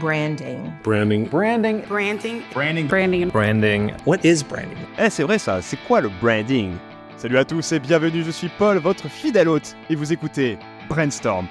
Branding. Branding. Branding. Branding. Branding. Branding. Branding. What is branding? Eh, c'est vrai ça, c'est quoi le branding? Salut à tous et bienvenue, je suis Paul, votre fidèle hôte, et vous écoutez Brainstorm.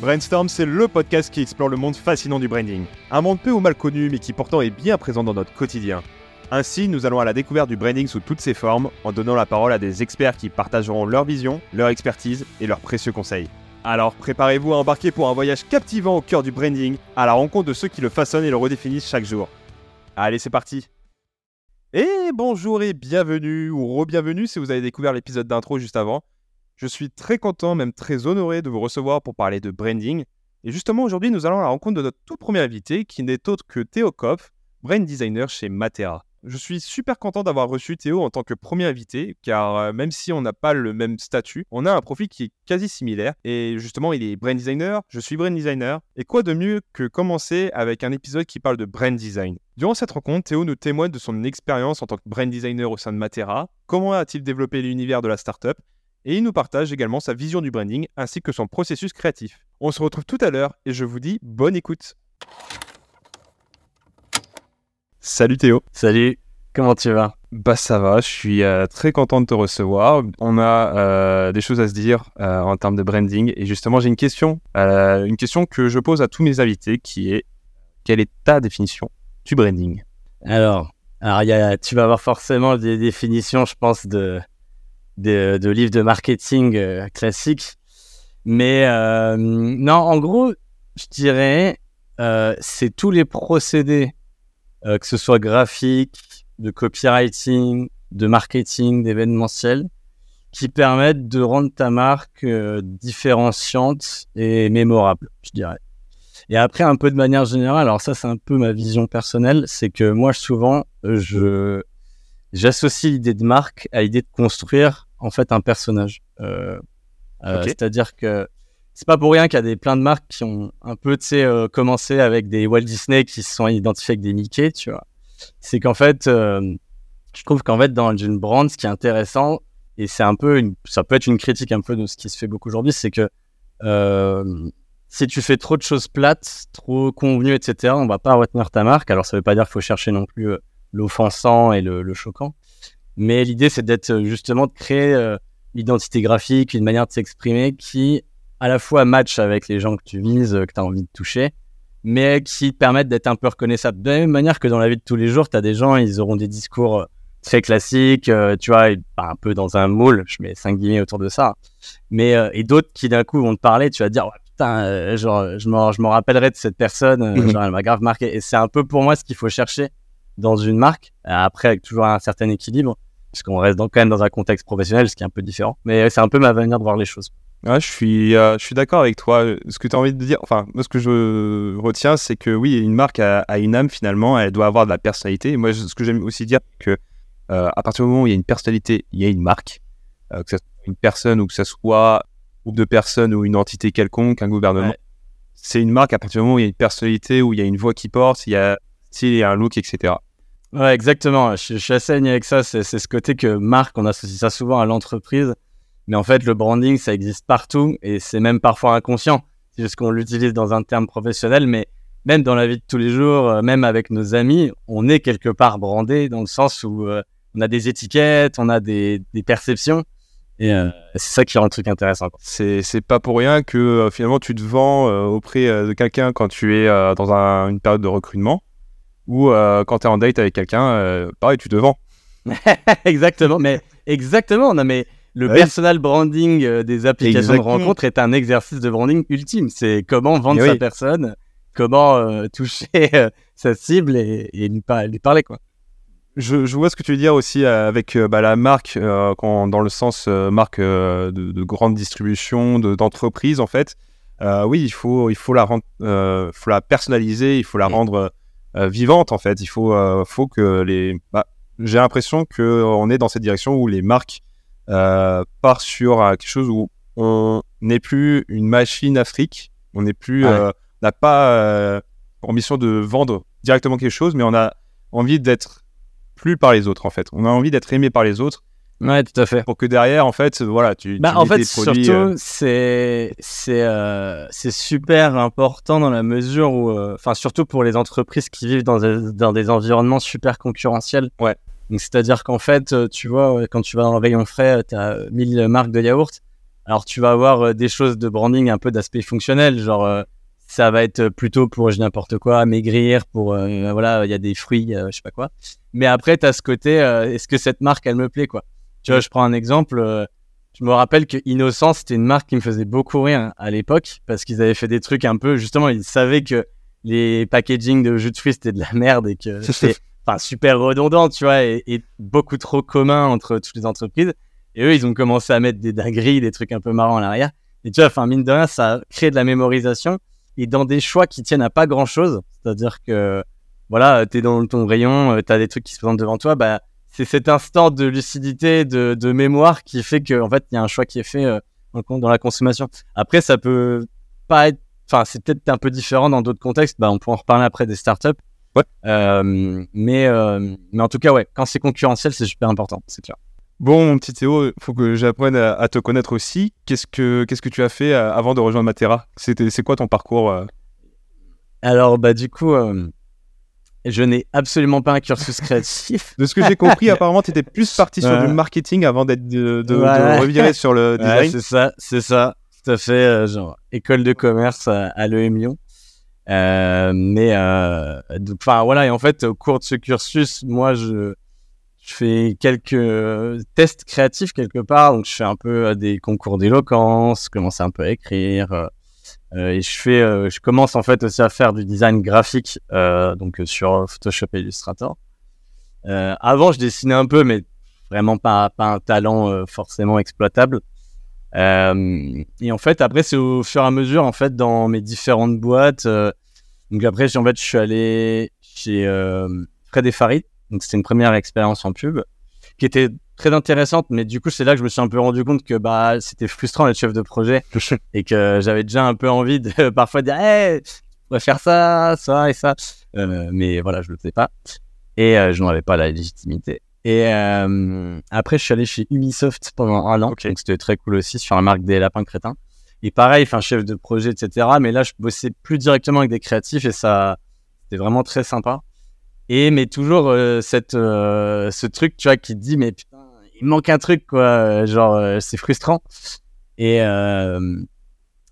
Brainstorm, c'est le podcast qui explore le monde fascinant du branding. Un monde peu ou mal connu, mais qui pourtant est bien présent dans notre quotidien. Ainsi, nous allons à la découverte du branding sous toutes ses formes, en donnant la parole à des experts qui partageront leur vision, leur expertise et leurs précieux conseils. Alors préparez-vous à embarquer pour un voyage captivant au cœur du branding, à la rencontre de ceux qui le façonnent et le redéfinissent chaque jour. Allez, c'est parti Et bonjour et bienvenue, ou re-bienvenue si vous avez découvert l'épisode d'intro juste avant. Je suis très content, même très honoré de vous recevoir pour parler de branding. Et justement, aujourd'hui, nous allons à la rencontre de notre tout premier invité, qui n'est autre que Théo Kopf, brand designer chez Matera. Je suis super content d'avoir reçu Théo en tant que premier invité, car euh, même si on n'a pas le même statut, on a un profil qui est quasi similaire. Et justement, il est brand designer, je suis brand designer. Et quoi de mieux que commencer avec un épisode qui parle de brand design? Durant cette rencontre, Théo nous témoigne de son expérience en tant que brand designer au sein de Matera, comment a-t-il développé l'univers de la startup, et il nous partage également sa vision du branding ainsi que son processus créatif. On se retrouve tout à l'heure et je vous dis bonne écoute. Salut Théo. Salut, comment tu vas? Bah ça va, je suis euh, très content de te recevoir. On a euh, des choses à se dire euh, en termes de branding et justement j'ai une question, une question que je pose à tous mes invités qui est quelle est ta définition du branding? Alors, alors y a, tu vas avoir forcément des définitions, je pense, de, de, de livres de marketing classiques. Mais non, en gros, je dirais, c'est tous les procédés, que ce soit graphique, de copywriting, de marketing, d'événementiel, qui permettent de rendre ta marque euh, différenciante et mémorable, je dirais. Et après, un peu de manière générale, alors ça, c'est un peu ma vision personnelle, c'est que moi, souvent, je j'associe l'idée de marque à l'idée de construire en fait un personnage. Euh, euh. C'est-à-dire que c'est pas pour rien qu'il y a des plein de marques qui ont un peu, euh, commencé avec des Walt Disney qui se sont identifiés avec des Mickey, tu vois. C'est qu'en fait, euh, je trouve qu'en fait, dans une brand, ce qui est intéressant, et c'est un peu, une, ça peut être une critique un peu de ce qui se fait beaucoup aujourd'hui, c'est que euh, si tu fais trop de choses plates, trop convenues, etc., on va pas retenir ta marque. Alors, ça veut pas dire qu'il faut chercher non plus euh, l'offensant et le, le choquant. Mais l'idée, c'est d'être euh, justement de créer euh, l'identité graphique, une manière de s'exprimer qui, à la fois, match avec les gens que tu vises, euh, que tu as envie de toucher, mais qui te permettent d'être un peu reconnaissable. De la même manière que dans la vie de tous les jours, tu as des gens, ils auront des discours euh, très classiques, euh, tu vois, et, bah, un peu dans un moule, je mets cinq guillemets autour de ça. Mais, euh, et d'autres qui d'un coup vont te parler, tu vas te dire, ouais, putain, euh, genre, je m'en rappellerai de cette personne, Mhm. genre, elle m'a grave marqué. Et c'est un peu pour moi ce qu'il faut chercher dans une marque, après avec toujours un certain équilibre, parce qu'on reste dans- quand même dans un contexte professionnel, ce qui est un peu différent. Mais c'est un peu ma manière de voir les choses. Ouais, je suis, euh, je suis d'accord avec toi. Ce que tu as envie de dire, enfin, moi, ce que je retiens, c'est que oui, une marque a, a une âme finalement, elle doit avoir de la personnalité. Et moi, ce que j'aime aussi dire, c'est que euh, à partir du moment où il y a une personnalité, il y a une marque, Euh, que ce soit une personne ou que ce soit un groupe de personnes ou une entité quelconque, un gouvernement. Ouais. C'est une marque à partir du moment où il y a une personnalité, où il y a une voix qui porte, il y a un style et un look, etc. Ouais, exactement. Je, je suis assez aligné avec ça. C'est ce côté que marque, on associe ça souvent à l'entreprise. Mais en fait, le branding, ça existe partout et c'est même parfois inconscient. C'est juste qu'on l'utilise dans un terme professionnel, mais même dans la vie de tous les jours, euh, même avec nos amis, on est quelque part brandé dans le sens où euh, on a des étiquettes, on a des, des perceptions. Et euh, c'est ça qui rend le truc intéressant. C'est c'est pas pour rien que euh, finalement tu te vends euh, auprès de quelqu'un quand tu es dans un- une période de recrutement ou quand tu es en date avec quelqu'un, pareil, tu te vends. exactement, mais exactement. Non, mais le personal branding euh, des applications Exactement. de rencontre est un exercice de branding ultime. C'est comment vendre Eh sa oui. personne, comment euh, toucher euh, sa cible et, et lui, par- lui parler quoi. Je, je vois ce que tu veux dire aussi avec euh, bah, la marque, quand, dans le sens marque de, de grande distribution, de- d'entreprise en fait. Oui, il faut, il faut la rendre, faut la personnaliser, il faut la Mm. rendre vivante en fait. Il faut, faut que les. bah, J'ai l'impression que on est dans cette direction où les marques euh, partent sur euh, quelque chose où on n'est plus une machine fric, on n'est plus, Ouais. euh, n'a pas ambition de vendre directement quelque chose, mais on a envie d'être plus par les autres en fait. On a envie d'être aimé par les autres Ouais, tout à fait. Pour que derrière, en fait, voilà, tu. Bah, tu en fait, surtout, euh, c'est c'est euh, c'est super important dans la mesure où, euh, enfin, surtout pour les entreprises qui vivent dans des, dans des environnements super concurrentiels. Ouais. Donc, c'est-à-dire qu'en fait, euh, tu vois, quand tu vas dans un rayon frais, tu as 1000 marques de yaourt. Alors, tu vas avoir euh, des choses de branding, un peu d'aspect fonctionnel, genre. euh, ça va être plutôt pour je n'importe quoi, maigrir, pour euh, voilà, il y a des fruits, euh, je sais pas quoi. Mais après, tu as ce côté, euh, est-ce que cette marque, elle me plaît, quoi? Tu vois, je prends un exemple. je me rappelle que Innocent, c'était une marque qui me faisait beaucoup rire à l'époque parce qu'ils avaient fait des trucs un peu, justement, ils savaient que les packaging de jus de fruits c'était de la merde et que super redondant, tu vois, et, beaucoup trop commun entre toutes les entreprises. Et eux, ils ont commencé à mettre des dingueries, des trucs un peu marrants à l'arrière. Et tu vois, enfin, mine de rien, ça a créé de la mémorisation et dans des choix qui tiennent à pas grand chose. C'est-à-dire que, voilà, t'es dans ton rayon, euh, t'as des trucs qui se présentent devant toi, bah, c'est cet instant de lucidité, de, mémoire qui fait qu'en en fait, il y a un choix qui est fait euh, dans la consommation. Après, ça peut pas être, enfin, c'est peut-être un peu différent dans d'autres contextes. Bah, on pourra en reparler après des startups. Ouais. Euh, mais, euh, mais en tout cas, ouais, quand c'est concurrentiel, c'est super important, c'est clair. Bon, mon petit Théo, faut que j'apprenne à, à te connaître aussi. Qu'est-ce que qu'est-ce que tu as fait euh, avant de rejoindre Matera? C'est quoi ton parcours euh? Alors, bah, du coup, je n'ai absolument pas un cursus créatif. De ce que j'ai compris, apparemment, tu étais plus parti sur du marketing avant d'être de, de, de Ouais. revirer sur le Ouais, design. c'est ça, c'est ça, tout à fait. genre école de commerce à, à l'EM Lyon. Euh, mais euh, enfin voilà, et en fait, au cours de ce cursus, moi, je, je fais quelques euh, tests créatifs quelque part. Donc, je fais un peu des concours d'éloquence, commence un peu à écrire. euh, et je fais, euh, je commence en fait aussi à faire du design graphique, euh, donc sur Photoshop et Illustrator. Avant, je dessinais un peu, mais vraiment pas, pas un talent forcément exploitable. Euh, et en fait, après, c'est au fur et à mesure, en fait, dans mes différentes boîtes. euh, donc après, en fait, je suis allé chez euh, Fred et Farid. Donc c'était une première expérience en pub qui était très intéressante, mais du coup, c'est là que je me suis un peu rendu compte que bah, c'était frustrant d'être chef de projet et que j'avais déjà un peu envie de parfois dire, hey, je pourrais faire ça, ça et ça. Euh, mais voilà, je le faisais pas. Et euh, je n'en avais pas la légitimité. Et euh, après, je suis allé chez Ubisoft pendant un an. Ok. Donc, c'était très cool aussi sur la marque des lapins crétins. Et pareil, enfin, chef de projet, etc. Mais là, je bossais plus directement avec des créatifs et ça, c'était vraiment très sympa. Et, mais toujours, euh, cette, euh, ce truc, tu vois, qui te dit, mais putain, il manque un truc, quoi. Genre, c'est frustrant. Et,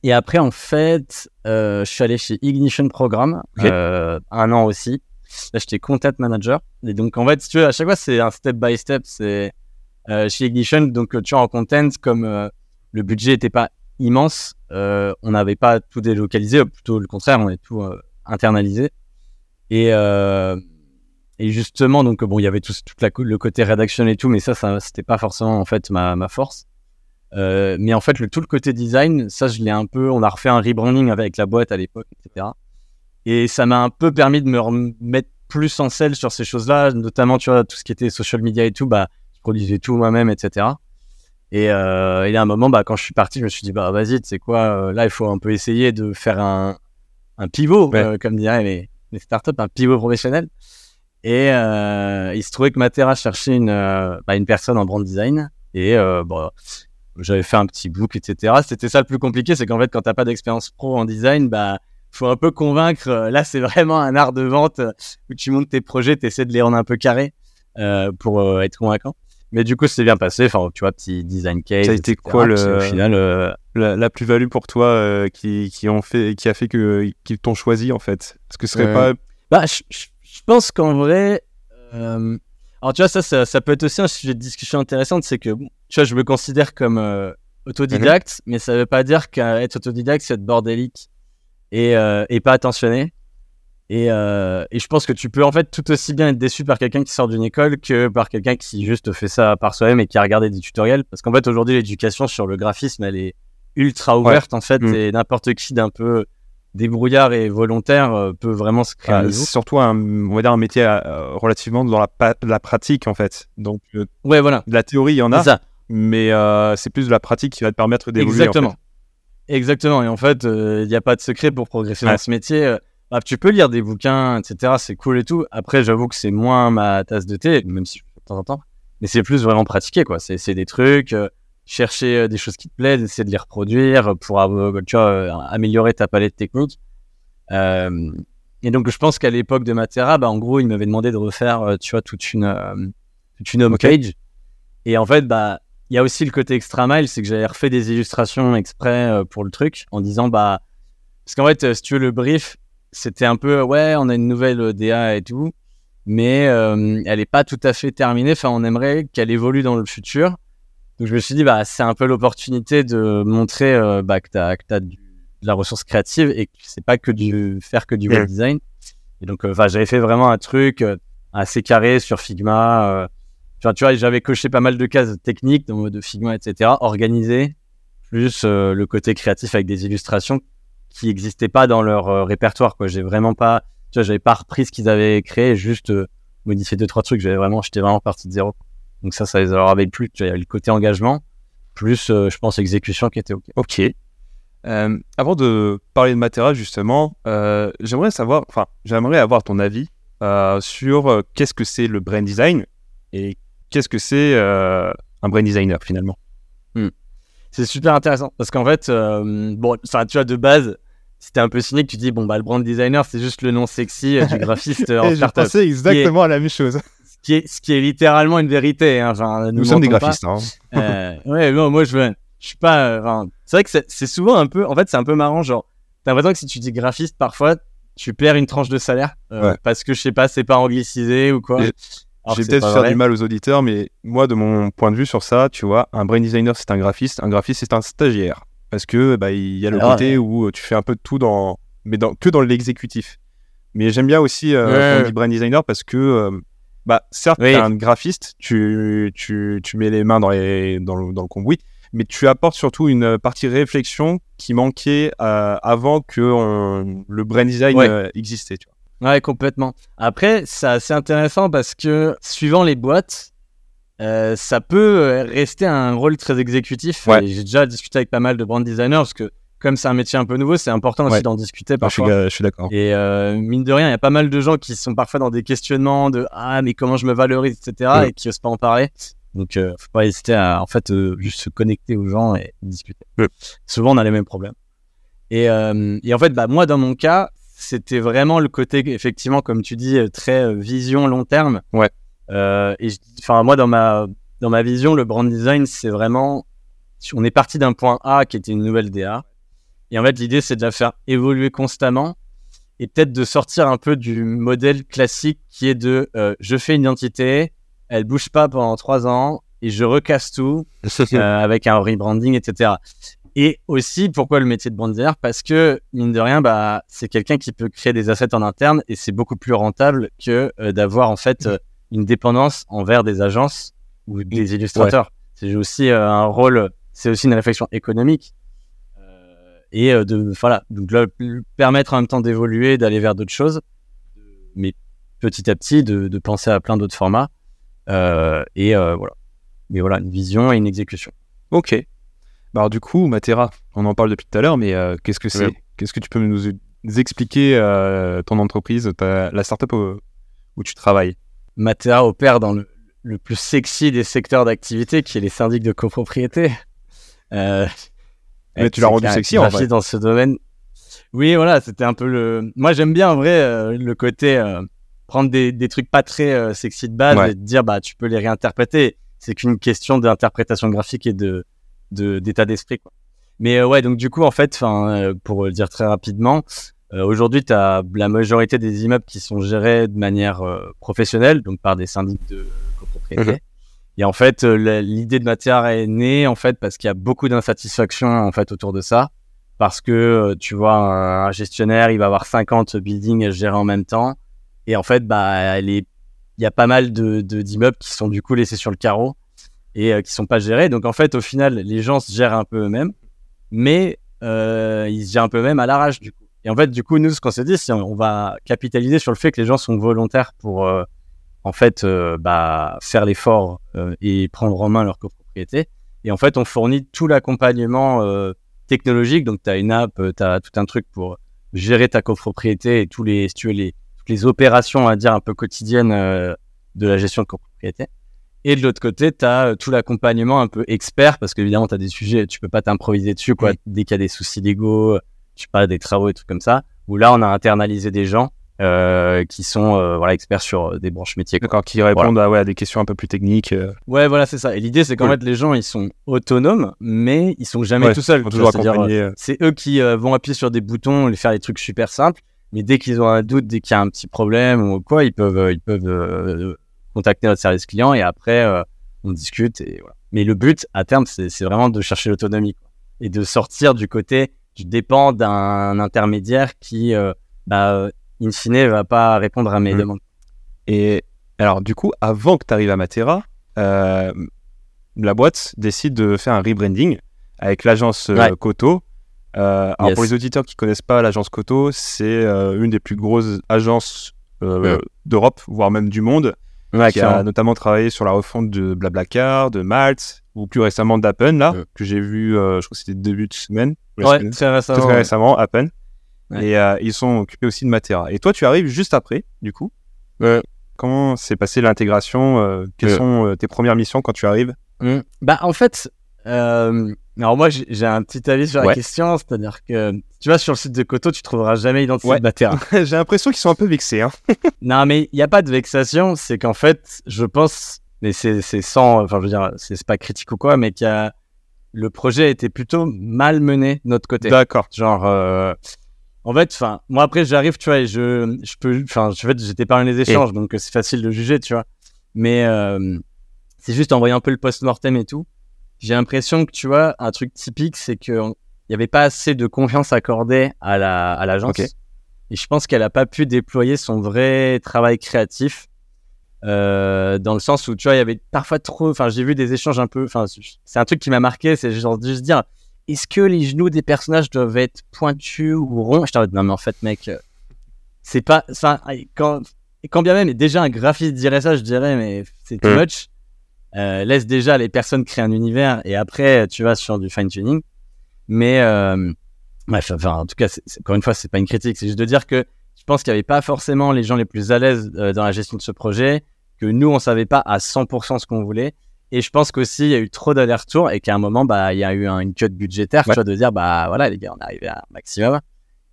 et après, en fait, je suis allé chez Ignition Programme, un an aussi. Là, j'étais content manager. Et donc, en fait, si tu veux, à chaque fois, c'est un step by step. C'est euh, chez Ignition, donc euh, tu vois, en content, comme euh, le budget n'était pas immense, euh, on n'avait pas tout délocalisé, plutôt le contraire, on est tout internalisé. Et, justement, donc bon, il y avait tout, toute la, le côté rédaction et tout, mais ça, ça c'était pas forcément en fait ma, ma force. Mais en fait, le, tout le côté design, ça, je l'ai un peu. On a refait un rebranding avec la boîte à l'époque, etc. Et ça m'a un peu permis de me remettre plus en selle sur ces choses-là, notamment, tu vois, tout ce qui était social media et tout, bah, je produisais tout moi-même, etc. Et, euh, et à un moment, bah, quand je suis parti, je me suis dit, bah, vas-y, tu sais quoi, euh, là, il faut un peu essayer de faire un, un pivot, Ouais. euh, comme diraient les, les startups, un pivot professionnel. Et euh, il se trouvait que Matera cherchait une, bah, une personne en brand design. Et bon, j'avais fait un petit book, etc. C'était ça le plus compliqué, c'est qu'en fait, quand t'as pas d'expérience pro en design, bah, faut un peu convaincre. euh, Là, c'est vraiment un art de vente euh, où tu montes tes projets, tu essaies de les rendre un peu carrés euh, pour euh, être convaincant. Mais du coup, c'est bien passé. Enfin, tu vois, petit design case. Ça a été etc. quoi, le- Au final, euh, La, la plus-value pour toi euh, qui, qui, ont fait, qui a fait que qu'ils t'ont choisi en fait? Est-ce que ce serait pas. Bah, je, pense qu'en vrai. euh, alors, tu vois, ça, ça, ça peut être aussi un sujet de discussion intéressante. C'est que, bon, tu vois, je me considère comme euh, autodidacte, mais ça veut pas dire qu'être autodidacte, c'est être bordélique et, euh, et pas attentionné. Et, euh, et je pense que tu peux en fait tout aussi bien être déçu par quelqu'un qui sort d'une école que par quelqu'un qui juste fait ça par soi-même et qui a regardé des tutoriels. Parce qu'en fait, aujourd'hui, l'éducation sur le graphisme, elle est ultra ouverte en fait, Mm. et n'importe qui d'un peu débrouillard et volontaire euh, peut vraiment se créer c'est surtout un, on va dire un métier euh, relativement dans la, pratique en fait. Donc Ouais, voilà. de la théorie il y en a, ça. mais c'est plus de la pratique qui va te permettre d'évoluer. en Exactement. fait. Exactement. Et en fait, il n'y a pas de secret pour progresser Ouais. dans ce métier. Euh, bah, tu peux lire des bouquins, etc. C'est cool et tout. Après, j'avoue que c'est moins ma tasse de thé, même si je le fais de temps en temps. mais c'est plus vraiment pratiquer, quoi. C'est des trucs, euh, chercher euh, des choses qui te plaisent, essayer de les reproduire pour euh, tu vois, euh, améliorer ta palette technique. Euh, et donc, je pense qu'à l'époque de Matera, bah, en gros, il m'avait demandé de refaire, euh, tu vois, toute une, euh, toute une home Ok. page. Et en fait, bah, il y a aussi le côté extra mile, c'est que j'avais refait des illustrations exprès euh, pour le truc en disant, bah, parce qu'en fait, euh, si tu veux, le brief, c'était un peu, ouais, on a une nouvelle euh, DA et tout, mais euh, elle n'est pas tout à fait terminée. Enfin, on aimerait qu'elle évolue dans le futur. Donc, je me suis dit, bah, c'est un peu l'opportunité de montrer euh, bah, que tu as, de la ressource créative et que c'est pas que du faire que du web Mm. design. Et donc, euh, enfin, j'avais fait vraiment un truc euh, assez carré sur Figma. Enfin, tu vois, j'avais coché pas mal de cases techniques de Figma, etc. Organisé, plus euh, le côté créatif avec des illustrations qui n'existaient pas dans leur euh, répertoire. Quoi, j'ai vraiment pas, j'avais pas repris ce qu'ils avaient créé, juste euh, modifié deux trois trucs. J'avais vraiment, j'étais vraiment parti de zéro. Donc ça, ça les leur avait plu. Il y avait le côté engagement, plus, euh, je pense, exécution qui était ok. Ok. Avant de parler de Matera, justement, j'aimerais savoir, enfin, j'aimerais avoir ton avis sur qu'est-ce que c'est le brand design et qu'est-ce que c'est euh, un brand designer finalement. C'est super intéressant parce qu'en fait, euh, bon, tu vois, de base, c'était un peu cynique. Tu dis, bon, bah, le brand designer, c'est juste le nom sexy euh, du graphiste euh, en startup. pensais exactement à la même chose. Ce qui est, ce qui est littéralement une vérité. Hein, Nous sommes des graphistes. Hein. Euh, ouais, non, moi, je veux, je suis pas. euh, c'est vrai que c'est c'est souvent un peu. En fait, c'est un peu marrant. Genre, t'as l'impression que si tu dis graphiste, parfois, tu perds une tranche de salaire euh, Ouais. parce que je sais pas, c'est pas anglicisé ou quoi. C'est peut-être faire vrai. du mal aux auditeurs, mais moi, de mon point de vue sur ça, tu vois, un brand designer, c'est un graphiste. Un graphiste, c'est un stagiaire. Parce que bah, il y a le Alors, côté où euh, tu fais un peu de tout dans, mais dans, que dans l'exécutif. Mais j'aime bien aussi euh, Ouais, quand on dit brand designer parce que, euh, bah, certes, Oui. t'es un graphiste, tu, tu, tu mets les mains dans, les, dans, le, dans le cambouis, mais tu apportes surtout une partie réflexion qui manquait euh, avant que on- le brand design Ouais. euh, existait. Tu vois. Ouais, complètement. Après, c'est assez intéressant parce que suivant les boîtes, euh, ça peut euh, rester un rôle très exécutif. Ouais. J'ai déjà discuté avec pas mal de brand designers parce que comme c'est un métier un peu nouveau, c'est important aussi Ouais. d'en discuter parfois. je suis d'accord. Et euh, mine de rien, il y a pas mal de gens qui sont parfois dans des questionnements de ah mais comment je me valorise, etc. Ouais. et qui osent pas en parler. Donc, euh, faut pas hésiter à en fait juste se connecter aux gens et discuter. Ouais. Souvent, on a les mêmes problèmes. Et, et en fait, bah moi, dans mon cas, c'était vraiment le côté effectivement, comme tu dis, euh, très euh, vision long terme. Ouais. Euh, et enfin moi, dans ma dans ma vision, le brand design, c'est vraiment on est parti d'un point A qui était une nouvelle DA. Et en fait, l'idée, c'est de la faire évoluer constamment et peut-être de sortir un peu du modèle classique qui est de euh, je fais une identité, elle bouge pas pendant trois ans et je recasse tout euh, avec un rebranding, etc. Et aussi, pourquoi le métier de brand designer Parce que, mine de rien, bah, c'est quelqu'un qui peut créer des assets en interne et c'est beaucoup plus rentable que euh, d'avoir en fait euh, une dépendance envers des agences ou des illustrateurs. C'est aussi euh, un rôle, c'est aussi une réflexion économique. Et de, voilà, donc là, permettre en même temps d'évoluer, d'aller vers d'autres choses, mais petit à petit de, de penser à plein d'autres formats. Et voilà. Mais voilà, une vision et une exécution. Ok. Bah alors du coup, Matera, on en parle depuis tout à l'heure, mais euh, qu'est-ce que c'est. Qu'est-ce que tu peux nous, expliquer euh, ton entreprise, ta- la startup où, où tu travailles? Matera opère dans le, le plus sexy des secteurs d'activité, qui est les syndics de copropriété. Euh, Mais tu l'as rendu sexy, en vrai. dans ce domaine. Oui, voilà, c'était un peu le. Moi, j'aime bien en vrai le côté prendre des, des trucs pas très sexy de base Ouais. et te dire bah tu peux les réinterpréter. C'est qu'une question d'interprétation graphique et de de- d'état d'esprit. quoi. Mais euh, ouais, donc du coup, en fait, euh, pour le dire très rapidement, euh, aujourd'hui, tu as la majorité des immeubles qui sont gérés de manière professionnelle, donc par des syndics de copropriété. Mhm. Et en fait, l'idée de Matera est née en fait parce qu'il y a beaucoup d'insatisfaction en fait autour de ça, parce que tu vois un, gestionnaire, il va avoir 50 buildings à gérer en même temps, et en fait, bah, il y a pas mal de de- d'immeubles qui sont du coup laissés sur le carreau et euh, qui sont pas gérés. Donc en fait, au final, les gens se gèrent un peu eux-mêmes, mais euh, ils se gèrent un peu eux-mêmes à l'arrache du coup. Et en fait, du coup, nous, ce qu'on s'est dit, c'est on va capitaliser sur le fait que les gens sont volontaires pour euh, en fait bah, faire l'effort et prendre en main leur copropriété. Et en fait, on fournit tout l'accompagnement technologique. Donc, tu as une app, tu as tout un truc pour gérer ta copropriété et tous les, tu veux, les, toutes les opérations, à dire, un peu quotidiennes de la gestion de copropriété. Et de l'autre côté, tu as tout l'accompagnement un peu expert, parce qu'évidemment, tu as des sujets, tu peux pas t'improviser dessus, quoi. Dès qu'il y a des soucis légaux, je sais pas, des travaux et tout comme ça, où là, on a internalisé des gens euh, qui sont euh, voilà experts sur euh, des branches métiers. D'accord, qui répondent à, ouais, à des questions un peu plus techniques. Ouais, voilà, c'est ça. Et l'idée, c'est qu'en fait, les gens, ils sont autonomes, mais ils sont jamais tout seuls. C'est eux qui vont appuyer sur des boutons, les faire des trucs super simples. Mais dès qu'ils ont un doute, dès qu'il y a un petit problème ou quoi, ils peuvent, ils peuvent contacter notre service client et après, on discute. Et voilà. Mais le but, à terme, c'est vraiment de chercher l'autonomie et de sortir du côté je dépends d'un intermédiaire qui, euh, bah, in fine, va pas répondre à mes mm. demandes. Et alors, du coup, avant que tu arrives à Matera, euh, la boîte décide de faire un rebranding avec l'agence euh, Koto. alors, pour les auditeurs qui connaissent pas l'agence Koto, c'est une des plus grosses agences d'Europe, voire même du monde, qui a notamment travaillé sur la refonte de Blablacar, de Malte, ou plus récemment d'Appen, là, que j'ai vu, je crois que c'était début de semaine. Ouais, très récemment. Très récemment, peine. Et euh, ils sont occupés aussi de Matera. Et toi, tu arrives juste après, du coup. Comment s'est passée l'intégration euh, Quelles sont euh, tes premières missions quand tu arrives? Mmh. Bah, en fait, alors moi, j'ai un petit avis sur la question, c'est-à-dire que tu vois, sur le site de Koto, tu trouveras jamais identifié de Matera. j'ai l'impression qu'ils sont un peu vexés. Hein. non, mais il n'y a pas de vexation, c'est qu'en fait, je pense, mais c'est sans, enfin, je veux dire, c'est pas critique ou quoi, mais qu'il y a le projet était plutôt mal mené de notre côté. D'accord. Genre, euh, en fait, enfin, moi après j'arrive, tu vois, et je, je peux, enfin, en fait, j'étais pas les échanges, donc c'est facile de juger, tu vois. Mais euh, c'est juste en voyant un peu le post-mortem et tout, j'ai l'impression que, tu vois, un truc typique, c'est qu'il n'y avait pas assez de confiance accordée à la à l'agence. Et je pense qu'elle n'a pas pu déployer son vrai travail créatif euh, dans le sens où tu vois il y avait parfois trop enfin j'ai vu des échanges un peu enfin c'est un truc qui m'a marqué c'est genre juste dire est-ce que les genoux des personnages doivent être pointus ou ronds? Je non mais en fait mec euh, c'est pas enfin quand quand bien même déjà un graphiste dirait ça je dirais mais c'est too mmh. much euh, laisse déjà les personnes créer un univers et après tu vas sur du fine tuning mais bref enfin en tout cas encore une fois c'est pas une critique c'est juste de dire que je pense qu'il n'y avait pas forcément les gens les plus à l'aise euh, dans la gestion de ce projet, que nous, on savait pas à 100% ce qu'on voulait. Et je pense qu'aussi, il y a eu trop d'allers-retours et qu'à un moment, bah, il y a eu une cut budgétaire, tu vois, de dire, bah, voilà, les gars, on est arrivé à un maximum.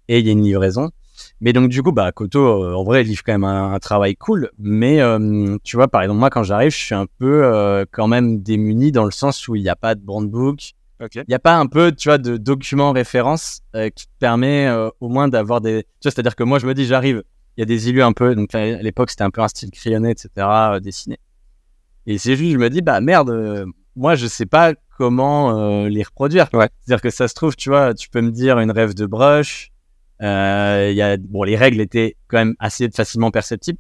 Et il y a une livraison. Mais donc, du coup, bah, Koto, euh, en vrai, il livre quand même un, travail cool. Mais, euh, tu vois, par exemple, moi, quand j'arrive, je suis un peu quand même démuni dans le sens où il n'y a pas de brand book. Il n'y a pas un peu, tu vois, de documents référence euh, qui te permet euh, au moins d'avoir des. Tu vois, c'est-à-dire que moi, je me dis, j'arrive, il y a des élus un peu. Donc à l'époque, c'était un peu un style crayonné, etc., euh, dessiné. Et c'est juste, je me dis, bah merde, moi, je sais pas comment les reproduire. C'est-à-dire que ça se trouve, tu vois, tu peux me dire une rêve de brush. Il y a, bon, les règles étaient quand même assez facilement perceptibles.